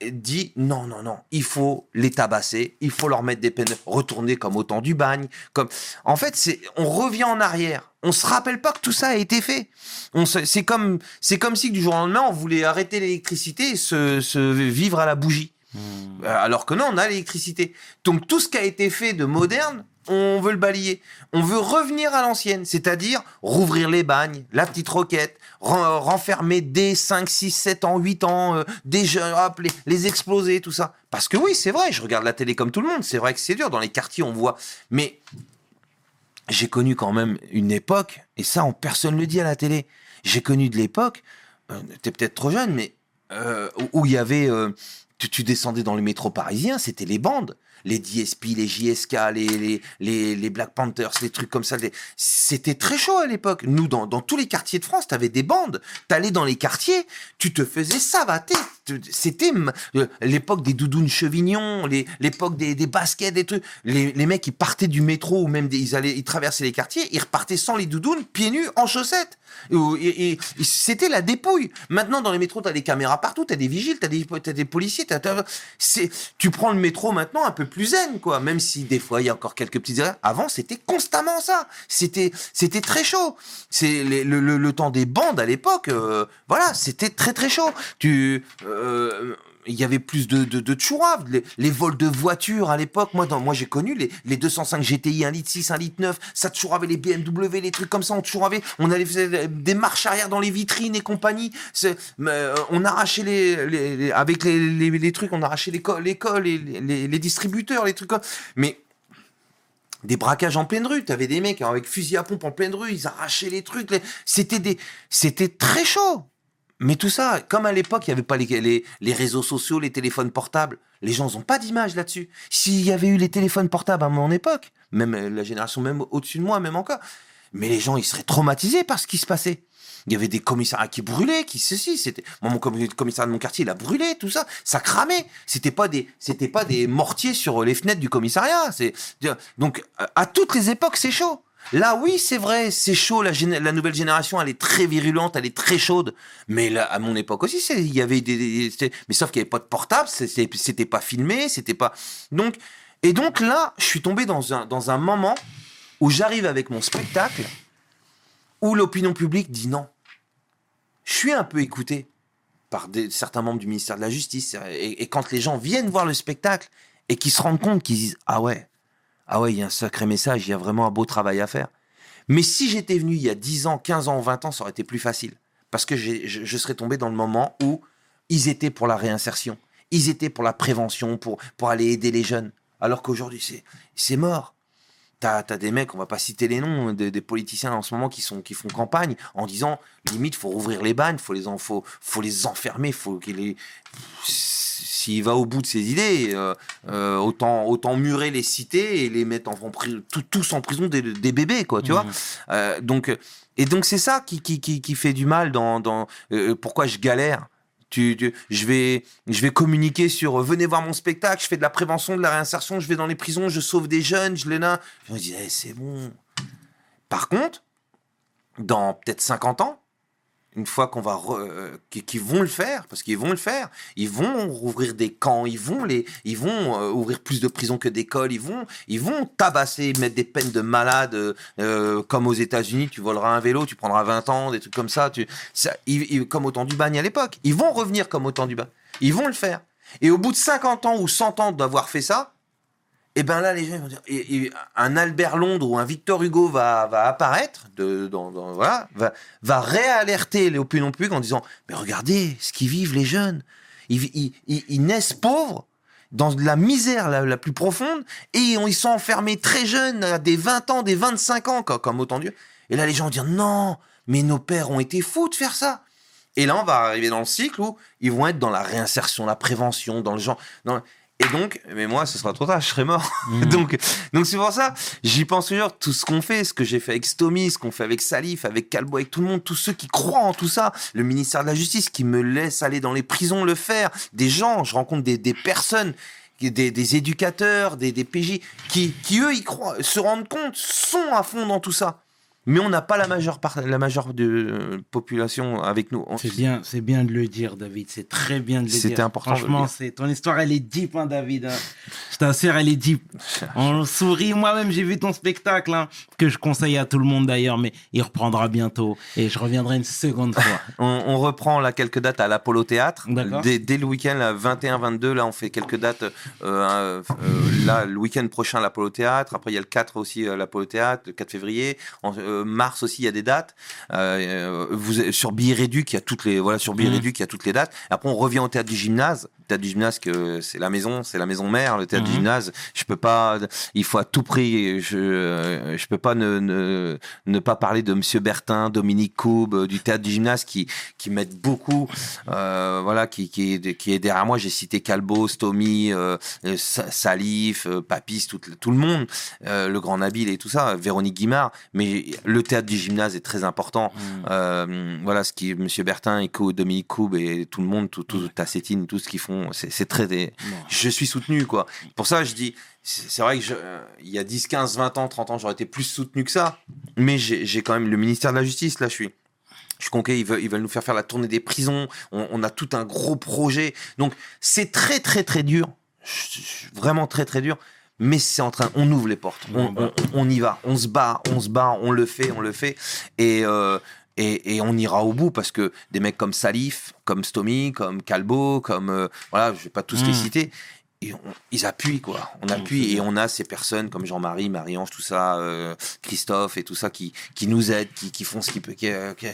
dit non non non, il faut les tabasser, il faut leur mettre des peines, retourner comme au temps du bagne, comme en fait on revient en arrière. On se rappelle pas que tout ça a été fait. C'est comme comme si du jour au lendemain on voulait arrêter l'électricité et se vivre à la bougie. Euh, Alors que non, on a l'électricité. Donc tout ce qui a été fait de moderne, on veut le balayer. On veut revenir à l'ancienne, c'est-à-dire rouvrir les bagnes, la petite roquette, ren- renfermer dès 5, 6, 7 ans, 8 ans, euh, des les, exploser, tout ça. Parce que oui, c'est vrai, je regarde la télé comme tout le monde, c'est vrai que c'est dur, dans les quartiers on voit. Mais j'ai connu quand même une époque, et ça, on, personne ne le dit à la télé. J'ai connu de l'époque, euh, t'es peut-être trop jeune, mais euh, où- il y avait, euh, tu, descendais dans le métro parisien, c'était les bandes, les DSP, les JSK, les, les, Black Panthers, les trucs comme ça. C'était très chaud à l'époque. Nous, dans, dans tous les quartiers de France, t'avais des bandes. T'allais dans les quartiers, tu te faisais savater. C'était euh, l'époque des doudounes chevignons, l'époque des, baskets, des trucs. Les, mecs, ils partaient du métro ou même ils allaient, ils traversaient les quartiers, ils repartaient sans les doudounes, pieds nus, en chaussettes. Et, et- et- et c'était la dépouille. Maintenant, dans les métros, t'as des caméras partout, t'as des vigiles, t'as des, t'as des policiers. t'as- tu prends le métro maintenant un peu plus zen, quoi. Même si des fois il y a encore quelques petites erreurs. Avant, c'était constamment ça. C'était, c'était très chaud. C'est le, temps des bandes à l'époque. euh, voilà, c'était très très chaud. Euh, il y avait plus de, de, de les, vols de voitures à l'époque. Moi, dans, moi j'ai connu les, les 205 GTI 1 litre 6, 1 litre 9. Ça tchouravait les BMW, les trucs comme ça. On tchouravait. On allait faire des marches arrière dans les vitrines et compagnie. Euh, on arrachait les, les- les- avec les, trucs, on arrachait les les, les, distributeurs, les trucs comme. Mais des braquages en pleine rue. T'avais des mecs avec fusil à pompe en pleine rue, ils arrachaient les trucs. C'était des, c'était très chaud. Mais tout ça, comme à l'époque, il n'y avait pas les, les, réseaux sociaux, les téléphones portables, les gens n'ont pas d'image là-dessus. S'il y avait eu les téléphones portables à mon époque, même euh, la génération même au-dessus de moi, même encore, mais les gens, ils seraient traumatisés par ce qui se passait. Il y avait des commissariats qui brûlaient, qui ceci, c'était moi mon commi- commissariat de mon quartier, il a brûlé, tout ça, ça cramait. C'était pas des, c'était pas des mortiers sur les fenêtres du commissariat. C'est donc à toutes les époques, c'est chaud. Là, oui, c'est vrai, c'est chaud. La, nouvelle génération, elle est très virulente, elle est très chaude. Mais là, à mon époque aussi, il y avait des, mais sauf qu'il n'y avait pas de portable, c'était pas filmé, c'était pas. Donc, et donc là, je suis tombé dans un dans un moment où j'arrive avec mon spectacle, où l'opinion publique dit non. Je suis un peu écouté par certains membres du ministère de la Justice. Et, et quand les gens viennent voir le spectacle et qu'ils se rendent compte qu'ils disent ah ouais, ah ouais, il y a un sacré message, il y a vraiment un beau travail à faire. Mais si j'étais venu il y a 10 ans, 15 ans, 20 ans, ça aurait été plus facile. Parce que je, serais tombé dans le moment où ils étaient pour la réinsertion, ils étaient pour la prévention, pour, pour aller aider les jeunes. Alors qu'aujourd'hui, c'est mort. T'as, t'as des mecs, on va pas citer les noms, des, des politiciens en ce moment qui, sont, qui font campagne en disant limite, faut rouvrir les bagnes, faut les, en, faut, faut les enfermer, faut qu'il les. S'il va au bout de ses idées, euh, euh, autant, autant murer les cités et les mettre en, en pri- tout- tous en prison des, des bébés, quoi, tu vois. Euh, donc, et donc c'est ça qui, qui, qui, qui fait du mal dans, dans pourquoi je galère. Je vais, je vais communiquer sur euh, venez voir mon spectacle, je fais de la prévention, de la réinsertion, je vais dans les prisons, je sauve des jeunes, je les là. Je me dis, eh, c'est bon. Par contre, dans peut-être 50 ans, une fois qu'on va euh, qu'ils vont le faire parce qu'ils vont le faire ils vont rouvrir des camps ils vont les ils vont euh, ouvrir plus de prisons que d'écoles ils vont ils vont tabasser mettre des peines de malade euh, euh, comme aux États-Unis tu voleras un vélo tu prendras 20 ans des trucs comme ça tu ça, ils- ils- comme au temps du bagne à l'époque. Ils vont revenir comme au temps du bagne. Ils vont le faire. Et au bout de 50 ans ou 100 ans d'avoir fait ça et ben là, les gens ils vont dire, un Albert Londres ou un Victor Hugo va, apparaître, de, dans, voilà, va, réalerter les opinions publiques en disant, mais regardez ce qu'ils vivent les jeunes. Ils, naissent pauvres, dans la misère la, plus profonde, et ils sont enfermés très jeunes, à des 20 ans, des 25 ans, comme, comme autant Dieu. Et là, les gens vont dire, non, mais nos pères ont été fous de faire ça. Et là, on va arriver dans le cycle où ils vont être dans la réinsertion, la prévention, dans le genre. Et donc, mais moi, ce sera trop tard, je serai mort. donc, donc c'est pour ça, j'y pense toujours. Tout ce qu'on fait, ce que j'ai fait avec Stomy, ce qu'on fait avec Salif, avec Calbo, avec tout le monde, tous ceux qui croient en tout ça, le ministère de la Justice qui me laisse aller dans les prisons le faire, des gens, je rencontre des, des personnes. Des, des éducateurs, des, des PJ, qui, qui eux, ils croient, se rendent compte, sont à fond dans tout ça. Mais on n'a pas la majeure, part, la majeure de, euh, population avec nous. On- C'est bien, c'est bien de le dire, David. C'est très bien de le dire. C'était important Franchement, c'est ton histoire, elle est deep, hein, David. hein. Je t'assure, elle est deep. On sourit. Moi-même, j'ai vu ton spectacle, hein, que je conseille à tout le monde d'ailleurs, mais il reprendra bientôt et je reviendrai une seconde fois. On, on reprend là quelques dates à l'Apollo Théâtre. Dès, dès le week-end, là, 21-22, là, on fait quelques dates. euh, euh, là, le week-end prochain, l'Apollo Théâtre. Après, il y a le 4 aussi, l'Apollo Théâtre, le 4 février. Mars aussi, il y a des dates. Euh, vous, sur Billet Réduc, il y a toutes les, voilà, sur Billet. Réduc, il y a toutes les dates. Après, on revient au théâtre du gymnase. Le théâtre du gymnase, que c'est la maison, c'est la maison mère, le théâtre du gymnase. Je peux pas, il faut à tout prix, je, je peux pas ne, ne, ne pas parler de Monsieur Bertin, Dominique Coube, euh, du théâtre du gymnase qui, qui m'aident beaucoup, euh, voilà, qui, qui, est, qui est derrière moi. J'ai cité Calbo, Stomy, euh, euh, Sa- Salif, euh, Papis, tout, tout le monde, euh, le grand Nabil et tout ça, Véronique Guimard. Mais le théâtre du gymnase est très important. Euh, voilà, ce qui Monsieur Bertin et Co, Dominique Coube et tout le monde, tout, tout Tassetine, tout ce qu'ils font, c'est très. des- Bon. Je suis soutenu, quoi. Pour ça, je dis, c'est vrai que je- euh, il y a 10, 15, 20 ans, 30 ans, j'aurais été plus soutenu que ça. Mais j'ai quand même le ministère de la Justice, là, je suis. Je suis conqué, ils veulent, ils veulent nous faire faire la tournée des prisons. On, on a tout un gros projet. Donc, c'est très, très, très dur. Je- je- Vraiment très, très dur. Mais c'est en train, on ouvre les portes. On, on- on y va. On se bat, on se bat, on le fait, on le fait. Et, euh, et, et on ira au bout parce que des mecs comme Salif, comme Stomy, comme Calbo, comme. euh, voilà, je vais pas tous les Mm. citer. Et on- ils appuient, quoi. On appuie et on a ces personnes comme Jean-Marie, Marie-Ange, tout ça, euh, Christophe et tout ça qui, qui nous aident, qui, qui font ce qui peut, qui,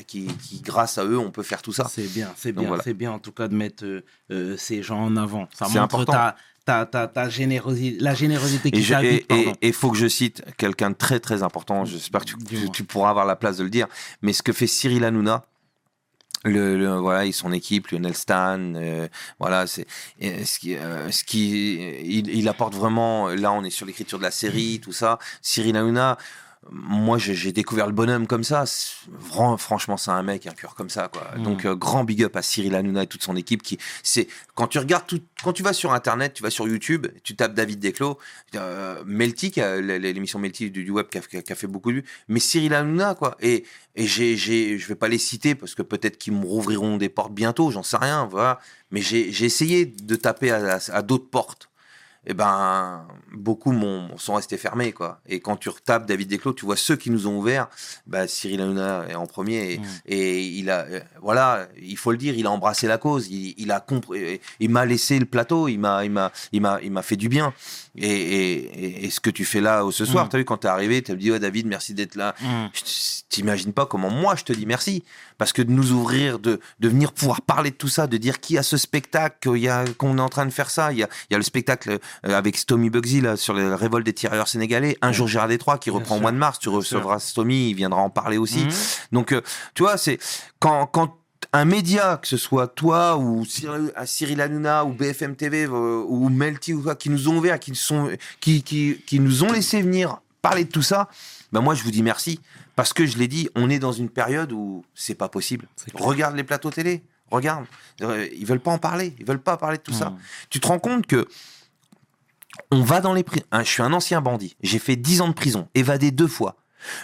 qui, grâce à eux, on peut faire tout ça. C'est bien, c'est bien, voilà. c'est bien en tout cas de mettre euh, ces gens en avant. Ça C'est montre important. ta, ta, ta, ta générosité, la générosité qui t'habite. et- et faut que je cite quelqu'un de très très important. J'espère que tu, tu pourras avoir la place de le dire. Mais ce que fait Cyril Hanouna, le, le- voilà, et son équipe, Lionel Stan, euh, voilà, c'est ce qui, euh, ce qui, il, il apporte vraiment. Là, on est sur l'écriture de la série, tout ça. Cyril Hanouna. Moi, j'ai découvert le bonhomme comme ça. Franchement, c'est un mec, un cœur comme ça, quoi. Mm. Donc, euh, grand big up à Cyril Hanouna et toute son équipe. Qui, c'est quand tu regardes tout, quand tu vas sur Internet, tu vas sur YouTube, tu tapes David Desclos, euh, Melty, a- l'émission Melty du, du web, qui a, qui a- fait beaucoup de vues, mais Cyril Hanouna, quoi. Et, et j'ai, j'ai, je vais pas les citer parce que peut-être qu'ils me rouvriront des portes bientôt, j'en sais rien, voilà. Mais j'ai, j'ai essayé de taper à, à- à d'autres portes. Et ben, beaucoup m'ont, sont restés fermés, quoi. Et quand tu retapes David Desclos, tu vois ceux qui nous ont ouvert. Bah, Cyril Hanouna est en premier. Et, Mm. et il a, euh, voilà, il faut le dire, il a embrassé la cause. Il, il a compris, il m'a laissé le plateau. Il m'a, il m'a, il m'a, il m'a fait du bien. Et, et, ce que tu fais là ce soir, Mm. t'as vu quand t'es arrivé, t'as dit, ouais, David, merci d'être là. Mm. Je- T'imagines pas comment moi je te dis merci parce que de nous ouvrir, de, de venir pouvoir parler de tout ça, de dire qui a ce spectacle, qu'on est en train de faire ça. Il y a, il y a le spectacle euh, avec Stomy Bugsy là, sur la révolte des tirailleurs sénégalais. Un Ouais. jour Gérard Détroit qui Bien reprend au mois de mars. Tu Bien recevras Stomy, il viendra en parler aussi. Mhm. Donc, euh, tu vois, c'est quand, quand un média, que ce soit toi ou Cyril Hanouna ou BFM TV euh, ou Melty ou quoi, qui nous ont ouvert, qui, sont, qui, qui, qui nous ont laissé venir parler de tout ça, ben moi je vous dis merci. Parce que je l'ai dit, on est dans une période où c'est pas possible. Regarde les plateaux télé, regarde. Euh, Ils veulent pas en parler, ils veulent pas parler de tout ça. Tu te rends compte que on va dans les prisons. je suis un ancien bandit. J'ai fait 10 ans de prison, évadé deux fois.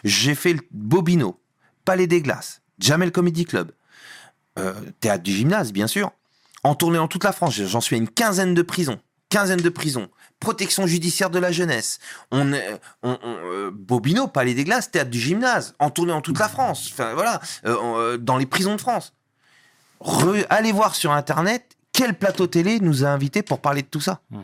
J'ai fait le Bobino, Palais des Glaces, Jamel Comedy Club, euh, Théâtre du Gymnase, bien sûr. En tournée dans toute la France, j'en suis à une quinzaine de prisons. Quinzaine de prisons. Protection judiciaire de la jeunesse. On, est- on- on- euh, Bobino, Palais des Glaces, Théâtre du Gymnase. En tournée dans toute la France. Enfin, voilà. Euh, euh, dans les prisons de France. Re- allez voir sur Internet quel plateau télé nous a invités pour parler de tout ça. Mhm.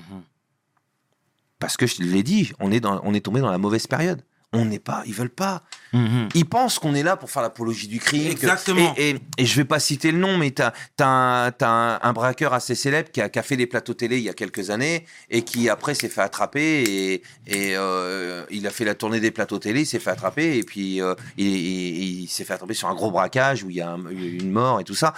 Parce que je l'ai dit, on est, dans, on est tombé dans la mauvaise période. On n'est pas, ils veulent pas. Mhm. Ils pensent qu'on est là pour faire l'apologie du crime. que- Exactement. et, et, et je vais pas citer le nom, mais t'as as un, t'as un, un braqueur assez célèbre qui a, qui a fait des plateaux télé il y a quelques années et qui après s'est fait attraper et, et euh, il a fait la tournée des plateaux télé, il s'est fait attraper et puis euh, il, il- il s'est fait attraper sur un gros braquage où il y a un- une mort et tout ça.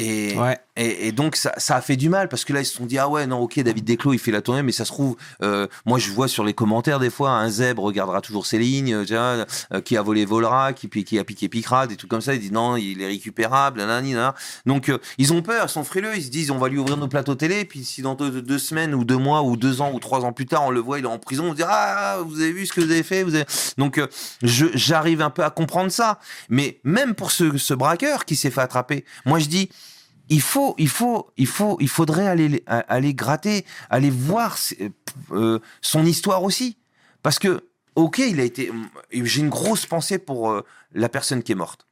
Et, Ouais. Et, donc ça, a fait du mal parce que là ils se sont dit ah ouais non ok David Desclos il fait la tournée mais ça se trouve euh, moi je vois sur les commentaires des fois un zèbre regardera toujours ses lignes euh, euh, qui a volé volera qui, a piqué piquera des trucs comme ça il dit non il est récupérable nanani, nanana. donc ils ont peur ils sont frileux ils se disent on va lui ouvrir nos plateaux télé puis si dans deux, semaines ou deux mois ou deux ans ou trois ans plus tard on le voit il est en prison on dit ah vous avez vu ce que vous avez fait vous avez... donc j'arrive un peu à comprendre ça mais même pour ce, ce braqueur qui s'est fait attraper moi je dis il faut, il faut, il faut, il faudrait aller, aller gratter, aller voir euh, son histoire aussi, parce que, ok, il a été, j'ai une grosse pensée pour euh, la personne qui est morte.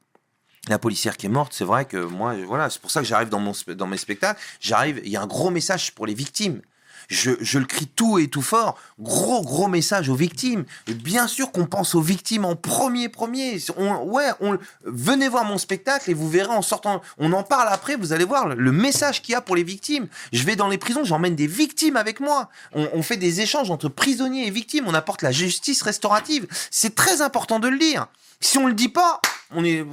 La policière qui est morte, c'est vrai que moi, voilà, c'est pour ça que j'arrive dans mon, dans mes spectacles, j'arrive, il y a un gros message pour les victimes. Je, je, le crie tout et tout fort. Gros, gros message aux victimes. Bien sûr qu'on pense aux victimes en premier, premier. On, ouais, on, venez voir mon spectacle et vous verrez en sortant. On en parle après, vous allez voir le message qu'il y a pour les victimes. Je vais dans les prisons, j'emmène des victimes avec moi. On, on, fait des échanges entre prisonniers et victimes. On apporte la justice restaurative. C'est très important de le dire. Si on le dit pas, on est,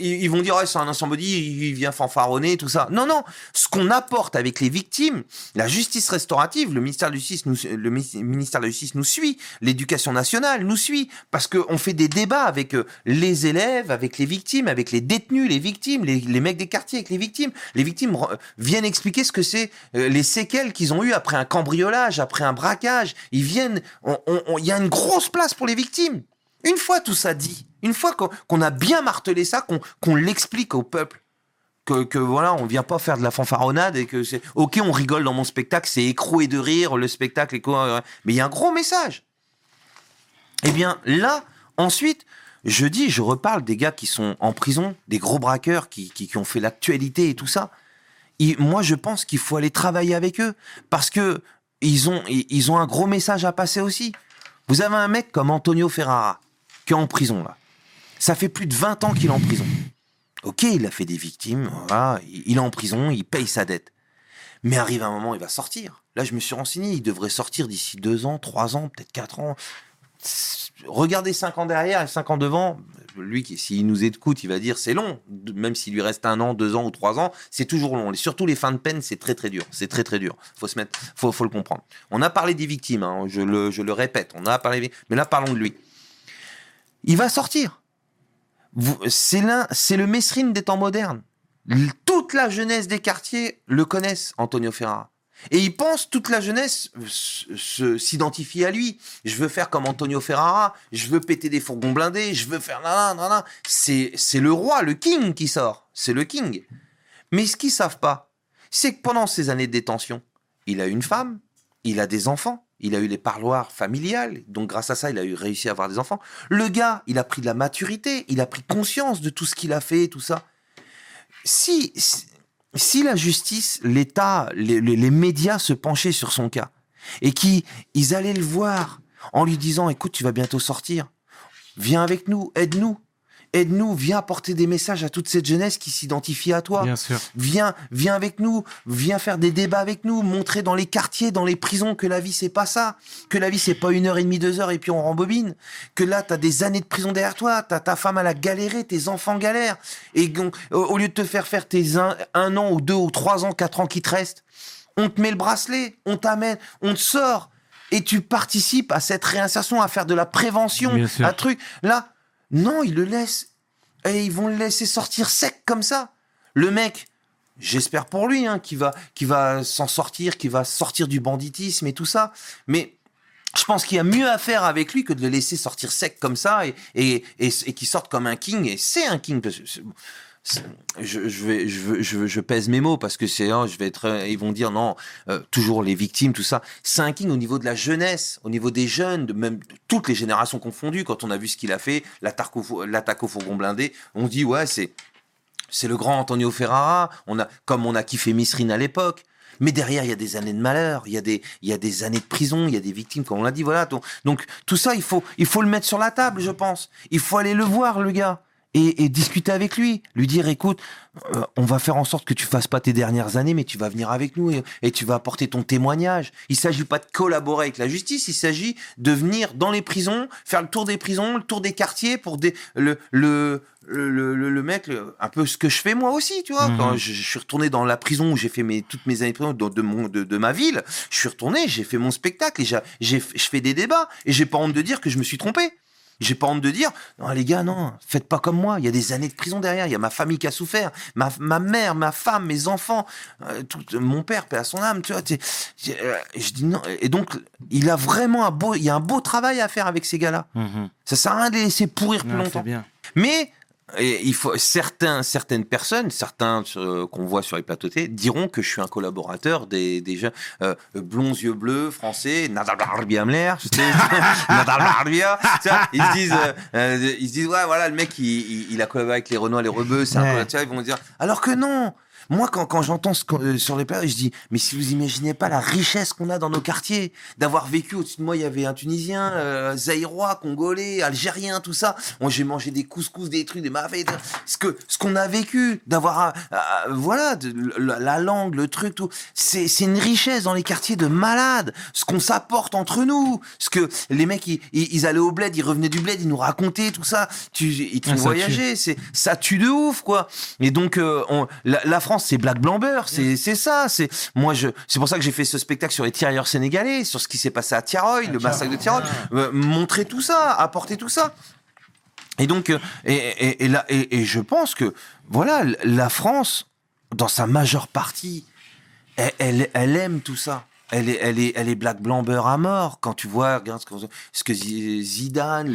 ils vont dire ouais, c'est un body, il vient fanfaronner tout ça. Non non, ce qu'on apporte avec les victimes, la justice restaurative, le ministère de la justice nous, le ministère de la justice nous suit, l'éducation nationale nous suit parce que on fait des débats avec les élèves, avec les victimes, avec les détenus, les victimes, les, mecs des quartiers avec les victimes. Les victimes viennent expliquer ce que c'est les séquelles qu'ils ont eu après un cambriolage, après un braquage. Ils viennent, il y a une grosse place pour les victimes. Une fois tout ça dit, une fois qu'on qu a bien martelé ça, qu'on qu l'explique au peuple, que, voilà, on vient pas faire de la fanfaronnade et que c'est ok, on rigole dans mon spectacle, c'est écroué de rire, le spectacle est quoi, mais il y a un gros message. Eh bien là, ensuite, je dis, je reparle des gars qui sont en prison, des gros braqueurs qui ont fait l'actualité et tout ça. Et moi, je pense qu'il faut aller travailler avec eux parce que ils ont, ils ont un gros message à passer aussi. Vous avez un mec comme Antonio Ferrara en prison là. Ça fait plus de 20 ans qu'il est en prison. Ok, il a fait des victimes, il est en prison, il paye sa dette. Mais arrive un moment, il va sortir. Là, je me suis renseigné, il devrait sortir d'ici deux ans, trois ans, peut-être quatre ans. Regardez cinq ans derrière et cinq ans devant. Lui, s'il nous écoute, il va dire c'est long. Même s'il lui reste un an, deux ans ou trois ans, c'est toujours long. Et surtout les fins de peine, c'est très très dur. C'est très très dur. Faut se mettre, faut, faut le comprendre. On a parlé des victimes, hein, je, le, je le répète. On a parlé, mais là parlons de lui. Il va sortir. C'est le Mesrine des temps modernes. Toute la jeunesse des quartiers le connaissent, Antonio Ferrara. Et il pense, toute la jeunesse s'identifie à lui. Je veux faire comme Antonio Ferrara, je veux péter des fourgons blindés, je veux faire... C'est, c'est le roi, le king qui sort. C'est le king. Mais ce qu'ils savent pas, c'est que pendant ces années de détention, il a une femme, il a des enfants, il a eu les parloirs familiales, donc grâce à ça, il a réussi à avoir des enfants. Le gars, il a pris de la maturité, il a pris conscience de tout ce qu'il a fait, tout ça. Si, si la justice, l'État, les, les, médias se penchaient sur son cas et qu'ils ils allaient le voir en lui disant écoute, tu vas bientôt sortir, viens avec nous, aide-nous. Aide-nous, viens apporter des messages à toute cette jeunesse qui s'identifie à toi. Bien sûr. Viens, viens avec nous, viens faire des débats avec nous, montrer dans les quartiers, dans les prisons que la vie c'est pas ça, que la vie c'est pas une heure et demie, deux heures et puis on rembobine, que là t'as des années de prison derrière toi, t'as ta femme à la galéré, tes enfants galèrent, et au lieu de te faire faire tes un, un an ou deux ou trois ans, quatre ans qui te restent, on te met le bracelet, on t'amène, on te sort, et tu participes à cette réinsertion, à faire de la prévention, un truc. Là, non, ils le laissent. Et ils vont le laisser sortir sec comme ça. Le mec, j'espère pour lui, hein, qui va, qui va s'en sortir, qui va sortir du banditisme et tout ça. Mais Je pense qu'il y a mieux à faire avec lui que de le laisser sortir sec comme ça et, et, et, qu'il sorte comme un king. Et c'est un king. Je, pèse mes mots parce que c'est, hein, je vais être, euh, ils vont dire non, euh, toujours les victimes, tout ça. C'est un king au niveau de la jeunesse, au niveau des jeunes, de même de toutes les générations confondues. Quand on a vu ce qu'il a fait, l'attaque au, fourgon blindé, on dit ouais, c'est, c'est le grand Antonio Ferrara. On a, comme on a kiffé Misrine à l'époque. Mais derrière, il y a des années de malheur, il y a des, il y a des années de prison, il y a des victimes, comme on l'a dit, voilà. Donc, tout ça, il faut, il faut le mettre sur la table, je pense. Il faut aller le voir, le gars, et, et discuter avec lui, lui dire, écoute, euh, on va faire en sorte que tu fasses pas tes dernières années, mais tu vas venir avec nous et, et tu vas apporter ton témoignage. Il s'agit pas de collaborer avec la justice, il s'agit de venir dans les prisons, faire le tour des prisons, le tour des quartiers pour des, le, le, le, le, mec, le- un peu ce que je fais moi aussi, tu vois. Mhm. Quand je, je suis retourné dans la prison où j'ai fait mes, toutes mes années de prison de, de, mon, de, de ma ville, je suis retourné, j'ai fait mon spectacle et j'ai, j'ai- je fais des débats et j'ai pas honte de dire que je me suis trompé. J'ai pas honte de dire, non les gars, non, faites pas comme moi. Il y a des années de prison derrière. Il y a ma famille qui a souffert, ma, ma mère, ma femme, mes enfants, euh, tout, mon père, paix à son âme. Tu vois, t'es- euh, je dis non. Et donc, il a vraiment un beau, il y a un beau travail à faire avec ces gars-là. Mhm. Ça sert à rien de les laisser pourrir plus longtemps. bien. Mais et il faut certains, certaines personnes, certains euh, qu'on voit sur les plateaux télé, diront que je suis un collaborateur des, des gens euh, blonds yeux bleus français, Nadal Barbia Amler, je sais, Nadal Barbia, ils se disent, euh, ils se disent ouais voilà le mec il, il, il a collaboré avec les Renois, les Rebeux, c'est un Ouais. peu, tu vois, ils vont dire alors que non. Moi, quand, quand j'entends ce qu'on- euh, sur les plateaux, je dis, mais si vous imaginez pas la richesse qu'on a dans nos quartiers, d'avoir vécu au-dessus de moi, il y avait un Tunisien, euh, Zaïrois, Congolais, Algérien, tout ça. Moi, j'ai mangé des couscous, des trucs, des mafés, ce que ce qu'on a vécu, d'avoir, euh, euh, voilà, de- la, la langue, le truc, tout. C'est c'est une richesse dans les quartiers de malades. Ce qu'on s'apporte entre nous, ce que les mecs, ils, ils, allaient au bled, ils revenaient du bled, ils nous racontaient tout ça. Tu, ils te Ah, voyager, c'est ça tue de ouf, quoi. Et donc, euh, on, la, la France, c'est Black Blanc Beurre, c'est c'est ça. C'est moi, je, c'est pour ça que j'ai fait ce spectacle sur les tirailleurs sénégalais, sur ce qui s'est passé à Tiaroy, le massacre de Tiaroy, Euh, montrer tout ça, apporter tout ça. Et donc, euh, et, et, et, là, et, et je pense que, voilà, la France, dans sa majeure partie, elle, elle, elle aime tout ça. Elle est, elle est, elle est black blanc beurre à mort. Quand tu vois, regarde ce que, Zidane,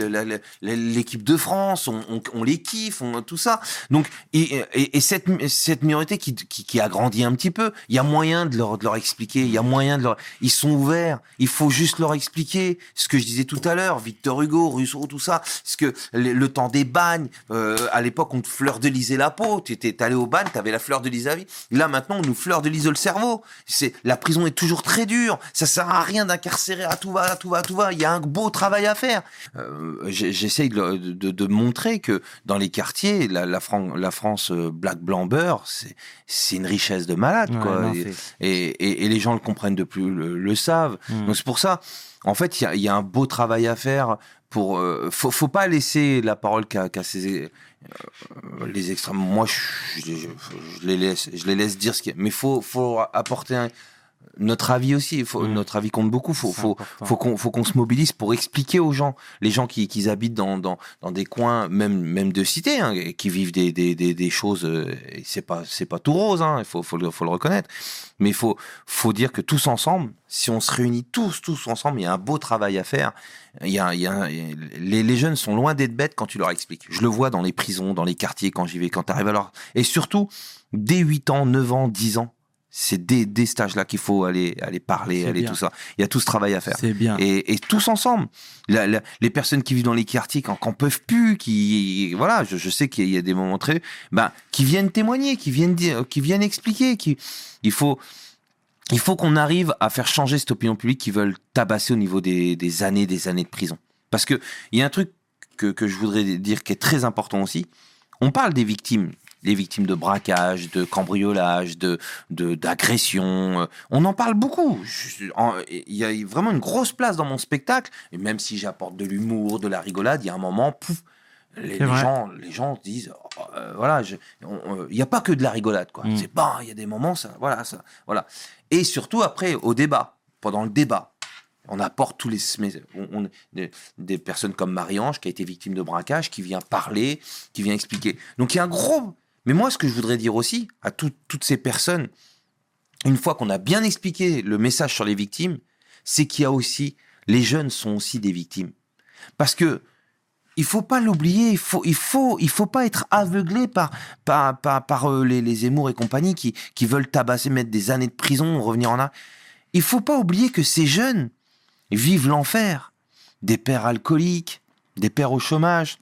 l'équipe de France, on, les kiffe, on, tout ça. Donc, et, et, et cette, cette minorité qui, qui, qui a grandi un petit peu, il y a moyen de leur, de leur expliquer. Il y a moyen de leur, ils sont ouverts. Il faut juste leur expliquer ce que je disais tout à l'heure. Victor Hugo, Rousseau, tout ça. Ce que le, le temps des bagnes. euh, à l'époque, on te fleur de lisait la peau. Tu étais allé au bagne, t'avais la fleur de lise à vie. Là, maintenant, on nous fleur de lise le cerveau. C'est la prison est toujours très dure. Ça sert à rien d'incarcérer à tout va, à tout va, à tout va. Il y a un beau travail à faire. Euh, J'essaye de, le- de, de montrer que dans les quartiers, la, la, Fran- la France euh, black blanc beurre, c'est c'est une richesse de malade, Ouais, quoi. non, et, et, et- et les gens le comprennent de plus, le, le savent. Mm. Donc c'est pour ça. En fait, il y a, il y a un beau travail à faire. Pour, euh, faut, faut pas laisser la parole qu'à ces euh, les extrêmes. Moi, je, je- je- je les laisse, je les laisse dire ce qu'il y a. Mais faut, faut apporter un- notre avis aussi. Faut, Mm. Notre avis compte beaucoup. Faut, faut, important. faut qu'on, faut qu'on se mobilise pour expliquer aux gens, les gens qui, qui habitent dans, dans, dans des coins, même, même de cité, hein, qui vivent des, des, des, des choses. euh, c'est pas, c'est pas tout rose. Hein, il faut, faut, le, faut le reconnaître. Mais il faut, faut dire que tous ensemble, si on se réunit tous, tous ensemble, il y a un beau travail à faire. Il y a, il y a, les, les jeunes sont loin d'être bêtes quand tu leur expliques. Je le vois dans les prisons, dans les quartiers, quand j'y vais, quand tu arrives à leur... Et surtout, dès 8 ans, 9 ans, 10 ans, c'est dès cet âge-là qu'il faut aller, aller parler, aller bien. tout ça. Il y a tout ce travail à faire. C'est bien. Et, et tous ensemble, La- la- les personnes qui vivent dans les quartiers, quand, quand peuvent plus, qui voilà, je, je sais qu'il y a des moments très, ben, qui viennent témoigner, qui viennent dire, qui viennent expliquer, qui, il faut, il faut qu'on arrive à faire changer cette opinion publique qui veulent tabasser au niveau des, des années, des années de prison. Parce que il y a un truc que, que je voudrais dire qui est très important aussi. On parle des victimes, les victimes de braquage, de cambriolage, de d'agression. euh, On en parle beaucoup. Il y a vraiment une grosse place dans mon spectacle. Et même si j'apporte de l'humour, de la rigolade, il y a un moment, pouf, les, gens, les gens disent, oh, euh, voilà, on- il n'y a pas que de la rigolade, quoi. Mm. C'est bon, il y a des moments, ça, voilà, ça, voilà. Et surtout après, au débat, pendant le débat, on apporte tous les on- on- des, des personnes comme Marie-Ange qui a été victime de braquage, qui vient parler, qui vient expliquer. Donc il y a un gros. Mais moi, ce que je voudrais dire aussi à tout- toutes ces personnes, une fois qu'on a bien expliqué le message sur les victimes, c'est qu'il y a aussi les jeunes sont aussi des victimes. Parce que il faut pas l'oublier, il faut, il faut, il faut pas être aveuglé par, par, par, par, euh, les, les et compagnie qui, qui veulent tabasser, mettre des années de prison, revenir en arrière. Il faut pas oublier que ces jeunes vivent l'enfer. Des pères alcooliques, des pères au chômage,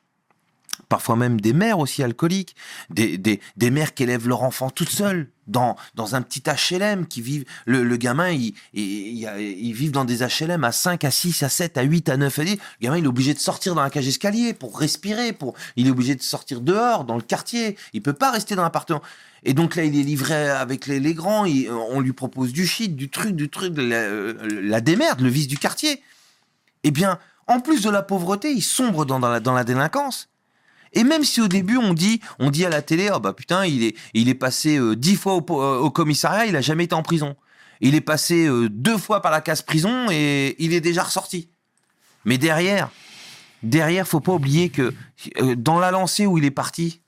parfois même des mères aussi alcooliques, des, des, des mères qui élèvent leur enfant toutes seules dans, dans un petit HLM qui vivent, le, le gamin, il, il, il, vit dans des HLM à 5, à 6, à 7, à 8, à 9, à 10. Le gamin, il est obligé de sortir dans la cage escalier pour respirer, pour, il est obligé de sortir dehors, dans le quartier. Il peut pas rester dans l'appartement. Et donc là, il est livré avec les, les grands, on lui propose du shit, du truc, du truc, la, la démerde, le vice du quartier. Eh bien, en plus de la pauvreté, il sombre dans, dans la délinquance. Et même si au début on dit, on dit à la télé, oh bah putain, il est, il est passé euh, dix fois euh, au commissariat, il a jamais été en prison. Il est passé euh, deux fois par la case prison et il est déjà ressorti. Mais derrière, derrière, faut pas oublier que dans la lancée où il est parti,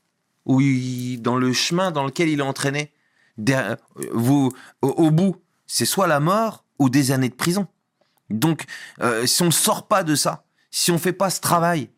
où il- dans le chemin dans lequel il est entraîné, au, bout, c'est soit la mort ou des années de prison. Donc, si on ne sort pas de ça, si on fait pas ce travail,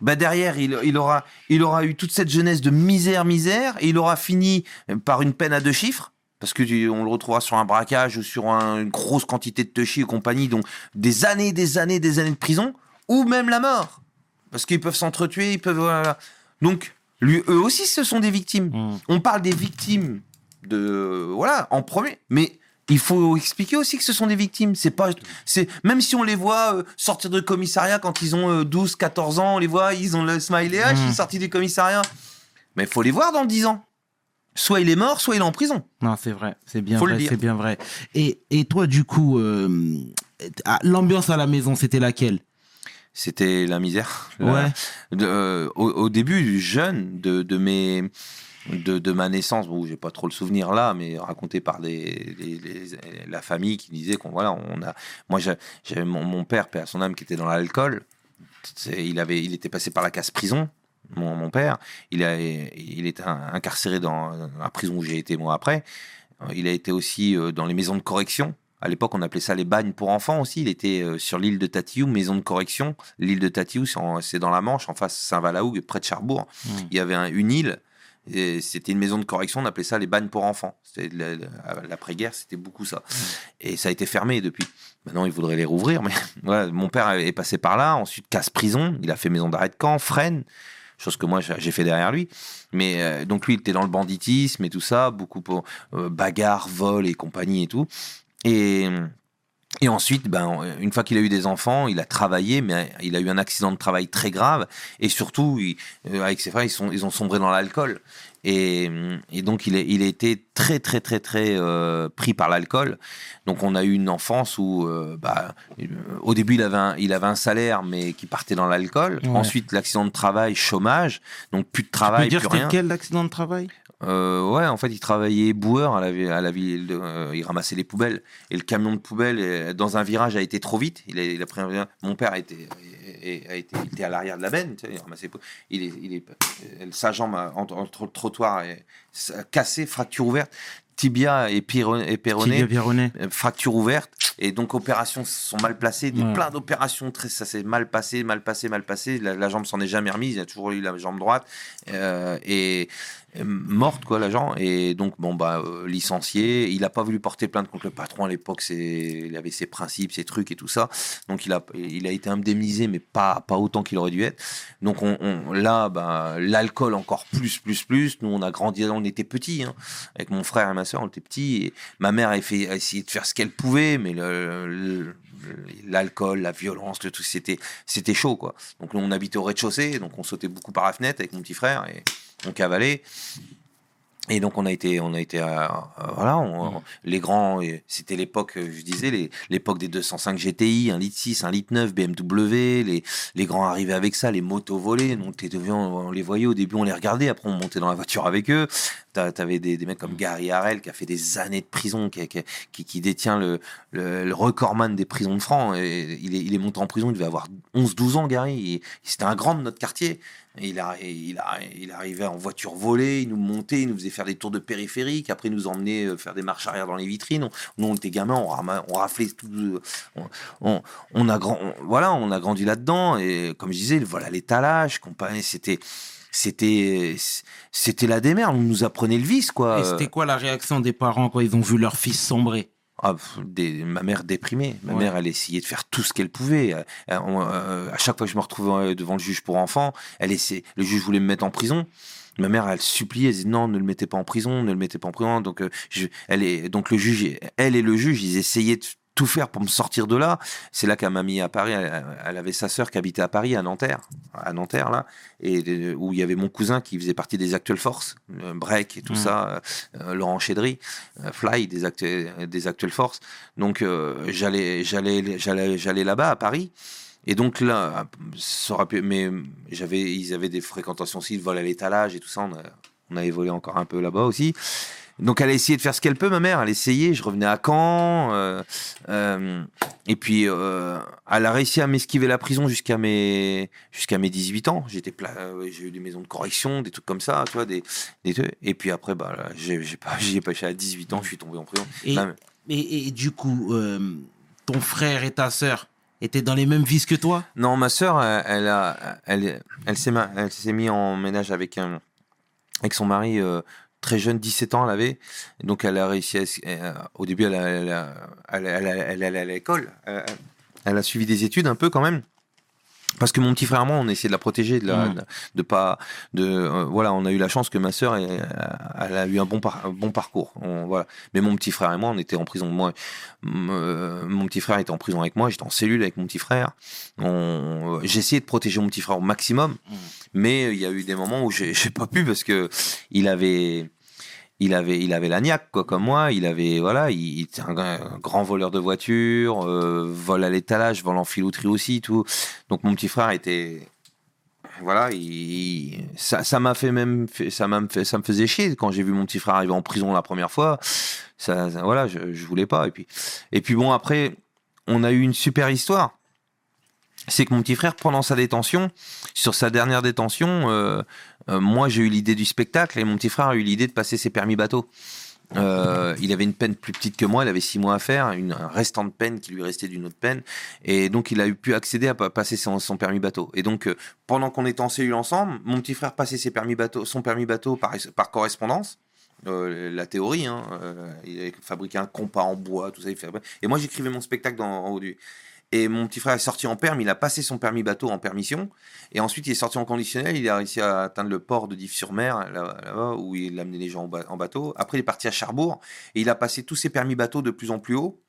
bah derrière, il, il aura, il aura eu toute cette jeunesse de misère, misère, et il aura fini par une peine à deux chiffres, parce que tu- on le retrouvera sur un braquage ou sur un- une grosse quantité de touchy et compagnie, donc des années, des années, des années de prison, ou même la mort, parce qu'ils peuvent s'entretuer, ils peuvent, voilà. Donc, lui, eux aussi, ce sont des victimes. Mm. On parle des victimes de, voilà, en premier, mais il faut expliquer aussi que ce sont des victimes. C'est pas, c'est même si on les voit euh, sortir de commissariat quand ils ont euh, 12, 14 ans, on les voit, ils ont le smiley, ah, je suis Mm. sorti du commissariat. Mais il faut les voir dans 10 ans. Soit il est mort, soit il est en prison. Non, c'est vrai, c'est bien Faut vrai, c'est bien vrai. Et, et toi, du coup, euh, ah, l'ambiance à la maison, c'était laquelle? C'était la misère. La- Ouais. de- euh, au, au début, jeune, de, de mes. De, de ma naissance, bon, j'ai pas trop le souvenir là, mais raconté par des, les- les- la famille qui disait qu'on voilà, on a, moi j'avais mon, mon père, père à son âme, qui était dans l'alcool. Il avait, il était passé par la casse prison. Mon, mon père, il a, il était incarcéré dans la prison où j'ai été moi après. Il a été aussi euh, dans les maisons de correction. À l'époque, on appelait ça les bagnes pour enfants aussi. Il était euh, sur l'île de Tatiou, maison de correction. L'île de Tatiou, c'est dans la Manche, en face Saint-Valahougue, près de Cherbourg. Mm. Il y avait un- une île. C'était une maison de correction, on appelait ça les bagnes pour enfants. L'après-guerre, c'était beaucoup ça. Et ça a été fermé depuis. Maintenant, il voudrait les rouvrir. Mais voilà, mon père est passé par là. Ensuite, casse prison. Il a fait maison d'arrêt de camp, Fresnes chose que moi j'ai j'ai fait derrière lui. Mais euh, donc lui, il était dans le banditisme et tout ça, beaucoup pour euh, bagarre, vol et compagnie et tout. Et, et ensuite, ben, une fois qu'il a eu des enfants, il a travaillé, mais il a eu un accident de travail très grave. Et surtout, il- euh, avec ses frères, ils, sont, ils ont sombré dans l'alcool. Et, et donc, il a, il a été très, très, très, très euh, pris par l'alcool. Donc, on a eu une enfance où, euh, bah, au début, il avait, un, il avait un salaire, mais qui partait dans l'alcool. Ouais. Ensuite, l'accident de travail, chômage. Donc, plus de Tu peux travail, dire plus c'était rien. quel l'accident de travail? Euh, ouais, en fait, il travaillait boueur à la, vi- à la ville. de- euh, il ramassait les poubelles. Et le camion de poubelle, euh, dans un virage, a été trop vite. Il a, il a pris un virage. Mon père a été, a été, il était à l'arrière de la benne. tu sais, il ramassait. Il est, il est, sa jambe entre, entre le trottoir est cassée, fracture ouverte. Tibia et, pyro- et péroné. Fracture ouverte et donc opérations sont mal placées des Ouais. plein d'opérations très ça s'est mal passé mal passé mal passé la, la jambe s'en est jamais remise il a toujours eu la jambe droite et morte quoi la jambe et donc bon bah euh, licencié. Il a pas voulu porter plainte contre le patron. À l'époque c'est il avait ses principes ses trucs et tout ça. Donc il a il a été indemnisé mais pas pas autant qu'il aurait dû être. Donc on, on- là bah l'alcool encore plus plus plus. Nous on a grandi on était petits hein, avec mon frère et ma soeur on était petits. Et ma mère a, fait, a essayé de faire ce qu'elle pouvait, mais le- l'alcool, la violence, le tout, c'était, c'était chaud, quoi. Donc, nous, on habitait au rez-de-chaussée, donc on sautait beaucoup par la fenêtre avec mon petit frère et on cavalait. Et donc on a été, on a été, voilà, on- les grands, c'était l'époque, euh, je disais, l'époque des 205 GTI, 1 litre 6, 1 litre 9, BMW, les, les grands arrivaient avec ça, les motos volées, donc devenu- on, les voyait au début, on les regardait, après on montait dans la voiture avec eux. T'avais des, des mecs comme Gary Harrell qui a fait des années de prison, qui, qui, qui, détient le, le, le recordman des prisons de France. Et il, est, il est monté en prison, il devait avoir 11-12 ans, Gary. C'était un grand de notre quartier. Il, a, il, a, il arrivait en voiture volée, il nous montait, il nous faisait faire des tours de périphérique, après nous emmenait euh, faire des marches arrière dans les vitrines. Nous, on était gamins, on, rama- on raflait tout. euh, a, grand, voilà, on a grandi là-dedans. Et comme je disais, voilà, l'étalage, compagnie, c'était. C'était, c'était la démerde. On nous apprenait le vice, quoi. Et c'était quoi la réaction des parents quand ils ont vu leur fils sombrer? Ah, des- ma mère déprimée. Ma Ouais. mère, elle essayait de faire tout ce qu'elle pouvait. Euh, euh, à chaque fois que je me retrouvais euh, devant le juge pour enfants, elle essayait, le juge voulait me mettre en prison. Ma mère, elle suppliait, elle disait non, ne le mettez pas en prison, ne le mettez pas en prison. Donc, euh, je, elle est, donc le juge, elle et le juge, ils essayaient de tout faire pour me sortir de là. C'est là qu'elle m'a mis à Paris. Elle, elle avait sa sœur qui habitait à Paris, à Nanterre, à Nanterre là, et euh, où il y avait mon cousin qui faisait partie des Actuelles Forces, euh, Break et tout Mm. ça, euh, Laurent Chédry, euh, Fly des, Actu- des Actuelles Forces. Donc j'allais, j'allais, j'allais, j'allais là-bas à Paris. Et donc là, ça aurait pu, mais j'avais, ils avaient des fréquentations aussi, de vol à l'étalage et tout ça. On, a, on avait volé encore un peu là-bas aussi. Donc elle a essayé de faire ce qu'elle peut, ma mère. Elle a essayé. Je revenais à Caen. euh, euh, et puis euh, elle a réussi à m'esquiver la prison jusqu'à mes jusqu'à mes 18 ans. J'étais j'ai eu des maisons de correction, des trucs comme ça, tu vois, des, des trucs. Et puis après, bah, j'ai j'ai pas, j'y ai pas à 18 ans, je suis tombé en prison. Et, Là, et, et du coup, ton frère et ta sœur étaient dans les mêmes vices que toi? Non, ma sœur, elle, elle a, elle, elle s'est, elle s'est mis en ménage avec un, avec son mari très jeune, 17 ans, elle avait. Donc, elle a réussi à, euh, au début, elle, a- elle, allait à l'école. Elle a suivi des études un peu quand même. Parce que mon petit frère et moi, on essayait de la protéger, de, la, Mhm. de, de pas, de, euh, voilà, on a eu la chance que ma sœur, elle, elle a eu un bon, par- un bon parcours. On- voilà. Mais mon petit frère et moi, on était en prison. Moi, euh, mon petit frère était en prison avec moi, j'étais en cellule avec mon petit frère. On, j'ai essayé de protéger mon petit frère au maximum, Mhm. mais il y a eu des moments où j'ai pas pu parce que il avait, il avait, il avait la niaque, quoi, comme moi. Il avait, voilà, il, était un, grand voleur de voitures, euh, vol à l'étalage, vol en filouterie aussi, tout. Donc mon petit frère était, voilà, il, ça, ça m'a fait même, ça m'a fait, ça me faisait chier quand j'ai vu mon petit frère arriver en prison la première fois. Ça, ça- voilà, je, je voulais pas. Et puis, et puis bon, après, on a eu une super histoire. C'est que mon petit frère, pendant sa détention, sur sa dernière détention, euh, euh, moi j'ai eu l'idée du spectacle et mon petit frère a eu l'idée de passer ses permis bateau. Euh, il avait une peine plus petite que moi, il avait six mois à faire, une, un restant de peine qui lui restait d'une autre peine, et donc il a pu accéder à pa- passer son, permis bateau. Et donc pendant qu'on était en cellule ensemble, mon petit frère passait ses permis bateau, son permis bateau par, correspondance. La théorie, hein, euh, il fabriqué un compas en bois, tout ça. Et moi j'écrivais mon spectacle dans, en haut du. Et mon petit frère est sorti en permis, il a passé son permis bateau en permission, et ensuite il est sorti en conditionnel, il a réussi à atteindre le port de Dives-sur-Mer, là- là-bas, où il amenait les gens en, ba- en bateau. Après il est parti à Cherbourg, et il a passé tous ses permis bateau de plus en plus haut,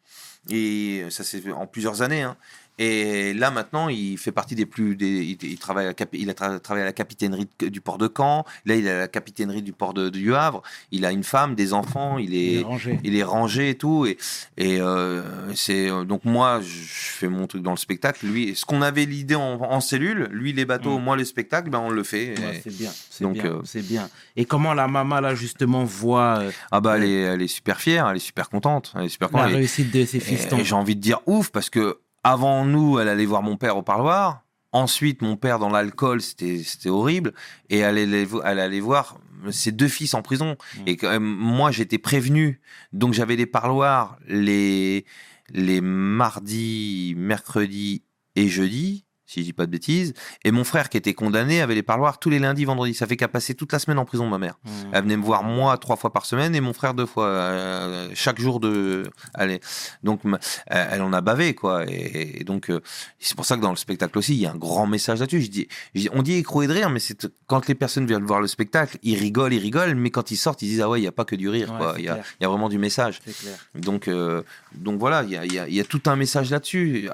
et ça c'est fait en plusieurs années. hein. Et là maintenant, il fait partie des plus, des, il, il travaille, à la il a tra- travaillé à la capitainerie du port de Caen. Là, il est à la capitainerie du port de, du Havre. Il a une femme, des enfants. Il est, rangé. il est rangé et tout. Et, et euh, c'est euh, donc moi, je fais mon truc dans le spectacle. Lui, ce qu'on avait l'idée en, en cellule, lui les bateaux, Mm. moi le spectacle, ben on le fait. Ouais, c'est bien, c'est donc, bien, euh, c'est bien. Et comment la maman là justement voit euh, ah bah elle est, elle est super fière, elle est super contente, elle est super la contente. Et- réussite de ses Et, fistons et j'ai envie de dire ouf parce que avant nous, elle allait voir mon père au parloir. Ensuite, mon père dans l'alcool, c'était horrible. Et elle allait, elle allait voir ses deux fils en prison. Mm. Et quand même, moi, j'étais prévenu. Donc, j'avais des parloirs les, les mardis, mercredis et jeudis, si je dis pas de bêtises. Et mon frère, qui était condamné, avait les parloirs tous les lundis, vendredis. Ça fait qu'à passer toute la semaine en prison, ma mère. Mmh. Elle venait me voir moi trois fois par semaine et mon frère deux fois euh, chaque jour de allez donc elle en a bavé quoi et, et donc euh, c'est pour ça que dans le spectacle aussi il y a un grand message là-dessus je dis, je dis- on dit écroué de rire mais c'est quand les personnes viennent voir le spectacle ils rigolent ils rigolent mais quand ils sortent ils disent ah ouais il y a pas que du rire Ouais, quoi il y a, clair. il y a vraiment du message c'est clair donc, euh, donc voilà, il y a, il y a- il y a tout un message là-dessus.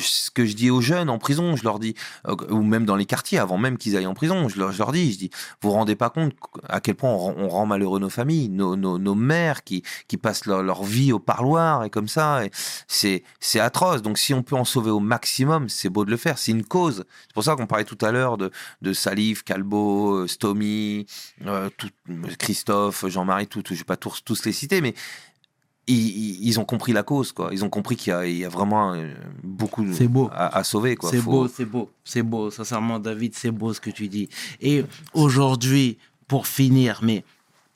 Ce que je dis aux jeunes en prison, je leur dis, euh, ou même dans les quartiers, avant même qu'ils aillent en prison, je leur, dis, je dis, vous vous rendez pas compte à quel point on, rend- malheureux nos familles, nos, nos, mères qui, qui passent leur, leur vie au parloir et comme ça. c'est atroce. Donc si on peut en sauver au maximum, c'est beau de le faire. C'est une cause. C'est pour ça qu'on parlait tout à l'heure de, de Salif, Calbo, euh, Stomy, euh, tout- Christophe, Jean-Marie, tout, tout, je vais pas tous, tous les citer, mais ils, ont compris la cause, quoi. Ils ont compris qu'il y a, il y a vraiment euh, beaucoup beau. À, à sauver, quoi. C'est Faut- beau, c'est beau, c'est beau. Sincèrement, David, c'est beau ce que tu dis. Et aujourd'hui, pour finir, mais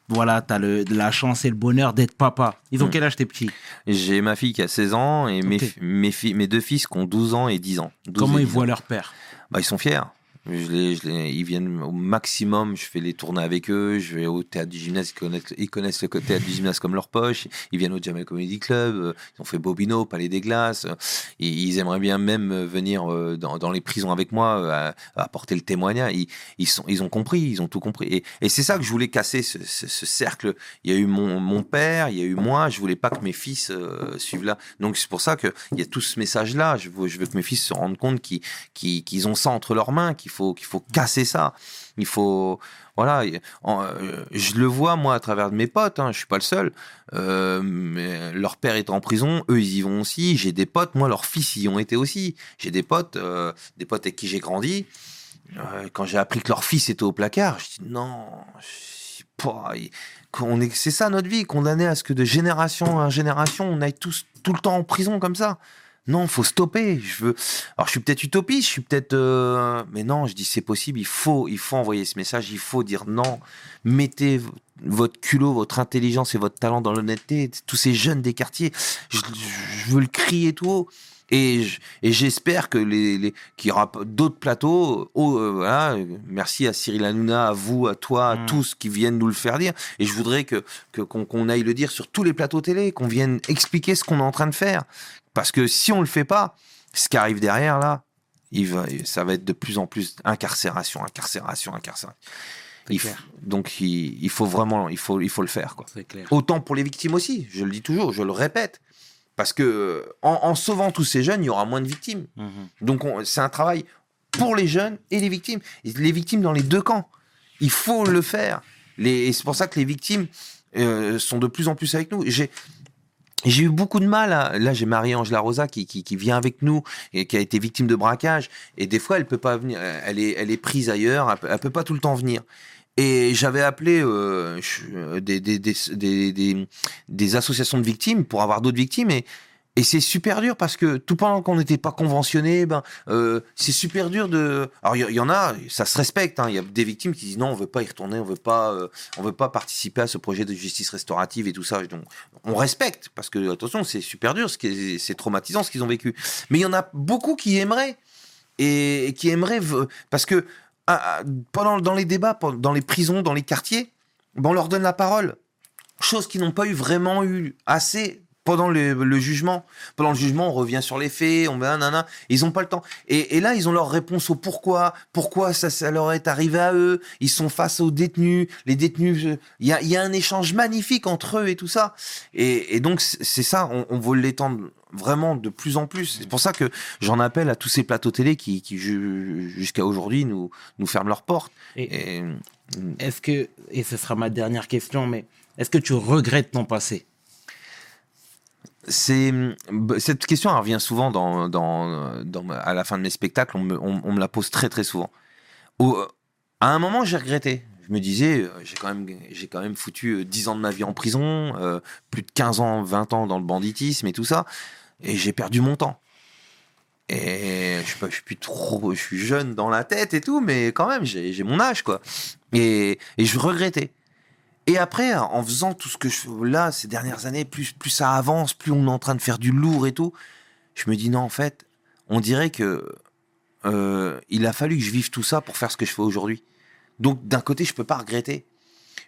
voilà, tu as la chance et le bonheur d'être papa. Ils ont Mm. quel âge tes petits? J'ai ma fille qui a 16 ans et mes, deux fils qui ont 12 ans et 10 ans. 12 Comment ils 10 voient ans. leur père? Bah, Ils sont fiers. Je les, je ils viennent au maximum, je fais les tournées avec eux, je vais au théâtre du gymnase, ils connaissent, ils connaissent le théâtre du gymnase comme leur poche, ils viennent au Jamel Comedy Club, euh, ils ont fait Bobino, Palais des Glaces, euh, ils aimeraient bien même euh, venir dans, les prisons avec moi, apporter le témoignage. Ils, ils, sont, ils ont compris, ils ont tout compris. Et, c'est ça que je voulais casser, ce, ce- ce cercle. Il y a eu mon, mon père, il y a eu moi, je voulais pas que mes fils suivent là. Donc c'est pour ça qu'il y a tout ce message-là. Je veux, je veux que mes fils se rendent compte qu'ils qu'ils qu'ils ont ça entre leurs mains, faut, qu'il faut casser ça. Il faut. Voilà. euh, je le vois, moi, à travers mes potes, hein, je suis pas le seul. Euh, mais leur père est en prison, eux, ils y vont aussi. J'ai des potes, moi, leurs fils y ont été aussi. J'ai des potes, euh, des potes avec qui j'ai grandi. Quand j'ai appris que leur fils était au placard, je dis non, c'est ça notre vie, condamné à ce que de génération en génération, on aille tous tout le temps en prison comme ça. Non, faut stopper. Je veux. Alors, je suis peut-être utopiste, je suis peut-être. euh, Mais non, je dis c'est possible. Il faut, il faut envoyer ce message. Il faut dire non. Mettez votre culot, votre intelligence et votre talent dans l'honnêteté. Tous ces jeunes des quartiers, je veux le crier tout haut. Et je- et j'espère que les, les qu'il y aura d'autres plateaux. oh, euh, voilà, merci à Cyril Hanouna, à vous, à toi, à Mm. tous qui viennent nous le faire dire. Et je voudrais que qu'on aille le dire sur tous les plateaux télé, qu'on vienne expliquer ce qu'on est en train de faire. Parce que si on le fait pas, ce qui arrive derrière là, il va, ça va être de plus en plus incarcération, incarcération, incarcération. Il donc il, il faut vraiment, il faut, il faut le faire quoi. Clair. Autant pour les victimes aussi, je le dis toujours, je le répète. Parce que en, en sauvant tous ces jeunes, il y aura moins de victimes. Mhm. Donc on- c'est un travail pour les jeunes et les victimes. Et les victimes dans les deux camps. Il faut le faire. Les, et c'est pour ça que les victimes euh, sont de plus en plus avec nous. J'ai j'ai eu beaucoup de mal. à- Là, j'ai Marie-Ange Rosa qui, qui, qui vient avec nous et qui a été victime de braquage. Et des fois, elle peut pas venir. Elle est, elle est prise ailleurs. Elle peut, elle peut pas tout le temps venir. Et j'avais appelé euh, je- des, associations de victimes pour avoir d'autres victimes. Et, c'est super dur parce que tout pendant qu'on n'était pas conventionné, ben, euh, c'est super dur de. Alors il y, en a, ça se respecte. hein. Il y a des victimes qui disent non, on veut pas y retourner, on veut euh, on veut pas participer à ce projet de justice restaurative et tout ça. Donc on respecte parce que attention, c'est super dur, c'est traumatisant ce qu'ils ont vécu. Mais il y en a beaucoup qui aimeraient et, qui aimeraient parce que pendant dans les débats, dans les prisons, dans les quartiers, ben, on leur donne la parole, chose qu'ils n'ont pas eu vraiment eu assez pendant le, le jugement. Pendant le jugement, on revient sur les faits, on nanana, ils n'ont pas le temps. Et, et là, ils ont leur réponse au pourquoi, pourquoi ça, ça leur est arrivé à eux? Ils sont face aux détenus, les détenus. Il y a, il y a un échange magnifique entre eux et tout ça. Et, et donc c'est ça, on, on veut l'étendre vraiment de plus en plus. C'est pour ça que j'en appelle à tous ces plateaux télé qui, qui ju- jusqu'à aujourd'hui nous nous ferment leurs portes. Et Et, est-ce que, et ce sera ma dernière question, mais est-ce que tu regrettes ton passé? Cette question revient souvent à la fin de mes spectacles. On me, la pose très très souvent. À un moment, j'ai regretté. Je me disais, euh, j'ai quand même j'ai quand même foutu euh, 10 ans de ma vie en prison, euh, plus de 15 ans, 20 ans dans le banditisme et tout ça, et j'ai perdu mon temps. Et je suis pas, je suis plus trop, je suis jeune dans la tête et tout, mais quand même, j'ai mon âge quoi. Et je regrettais. Et après, en faisant tout ce que je fais là, ces dernières années, plus, plus ça avance, plus on est en train de faire du lourd et tout, je me dis non, en fait, on dirait que euh, il a fallu que je vive tout ça pour faire ce que je fais aujourd'hui. Donc d'un côté, je peux pas regretter.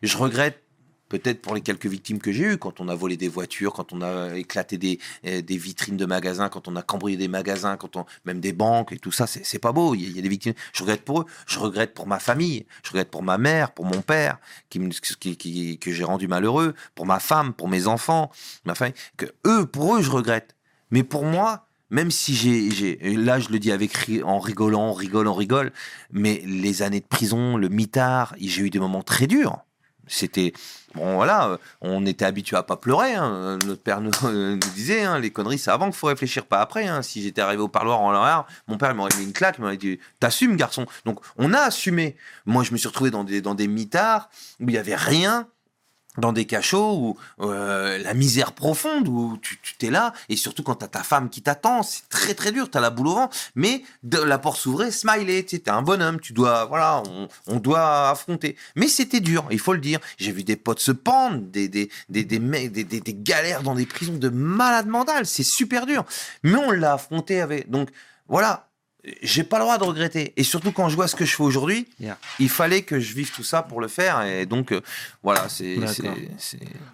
Je regrette peut-être pour les quelques victimes que j'ai eues, quand on a volé des voitures, quand on a éclaté des, euh, vitrines de magasins, quand on a cambriolé des magasins, quand on même des banques et tout ça, c'est pas beau. Il y, a, des victimes. Je regrette pour eux. Je regrette pour ma famille. Je regrette pour ma mère, pour mon père, qui, que j'ai rendu malheureux, pour ma femme, pour mes enfants, ma famille. Eux, pour eux, je regrette. Mais pour moi, même si j'ai, là je le dis avec en rigolant, on rigole, on rigole, mais les années de prison, le mitard, j'ai eu des moments très durs. C'était bon, voilà, euh, on était habitué à pas pleurer. hein. Notre père nous, euh, nous disait, hein, les conneries, c'est avant qu'il faut réfléchir, pas après. hein. Si j'étais arrivé au parloir en l'air, mon père m'aurait mis une claque, m'aurait dit, t'assumes, garçon. Donc on a assumé. Moi, je me suis retrouvé dans des dans des mitards où il y avait rien. Dans des cachots où euh, la misère profonde où tu t'es là et surtout quand t'as ta femme qui t'attend c'est très très dur t'as la boule au ventre mais de la porte s'ouvrait smiley t'es un bonhomme tu dois voilà on, on doit affronter. Mais c'était dur il faut le dire. J'ai vu des potes se pendre des des des des, des, des, galères dans des prisons de malades mentales c'est super dur. Mais on l'a affronté avec donc voilà j'ai pas le droit de regretter et surtout quand je vois ce que je fais aujourd'hui Yeah. il fallait que je vive tout ça pour le faire et donc euh, voilà c'est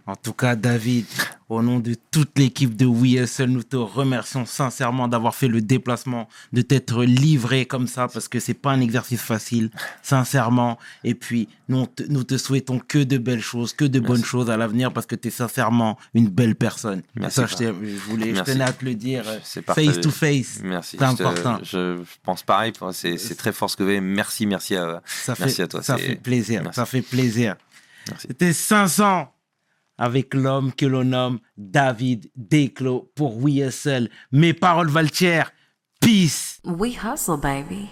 En tout cas, David, au nom de toute l'équipe de WeSL, nous te remercions sincèrement d'avoir fait le déplacement, de t'être livré comme ça, parce que c'est pas un exercice facile, sincèrement. Et puis, nous, te, nous te souhaitons que de belles choses, que de bonnes choses à l'avenir, parce que tu es sincèrement une belle personne. Et Merci, ça, je, je voulais, je Merci. tenais à te le dire, C'est face to face. Merci. C'est important. Je pense pareil. C'est c'est très fort ce que vous avez. Merci, merci à. Ça Merci fait, à toi, Ça c'est- fait plaisir. Merci. Ça fait plaisir. Merci. C'était 500 avec l'homme que l'on nomme David Desclos pour WeSL. Mes paroles valent Peace. We hustle, baby.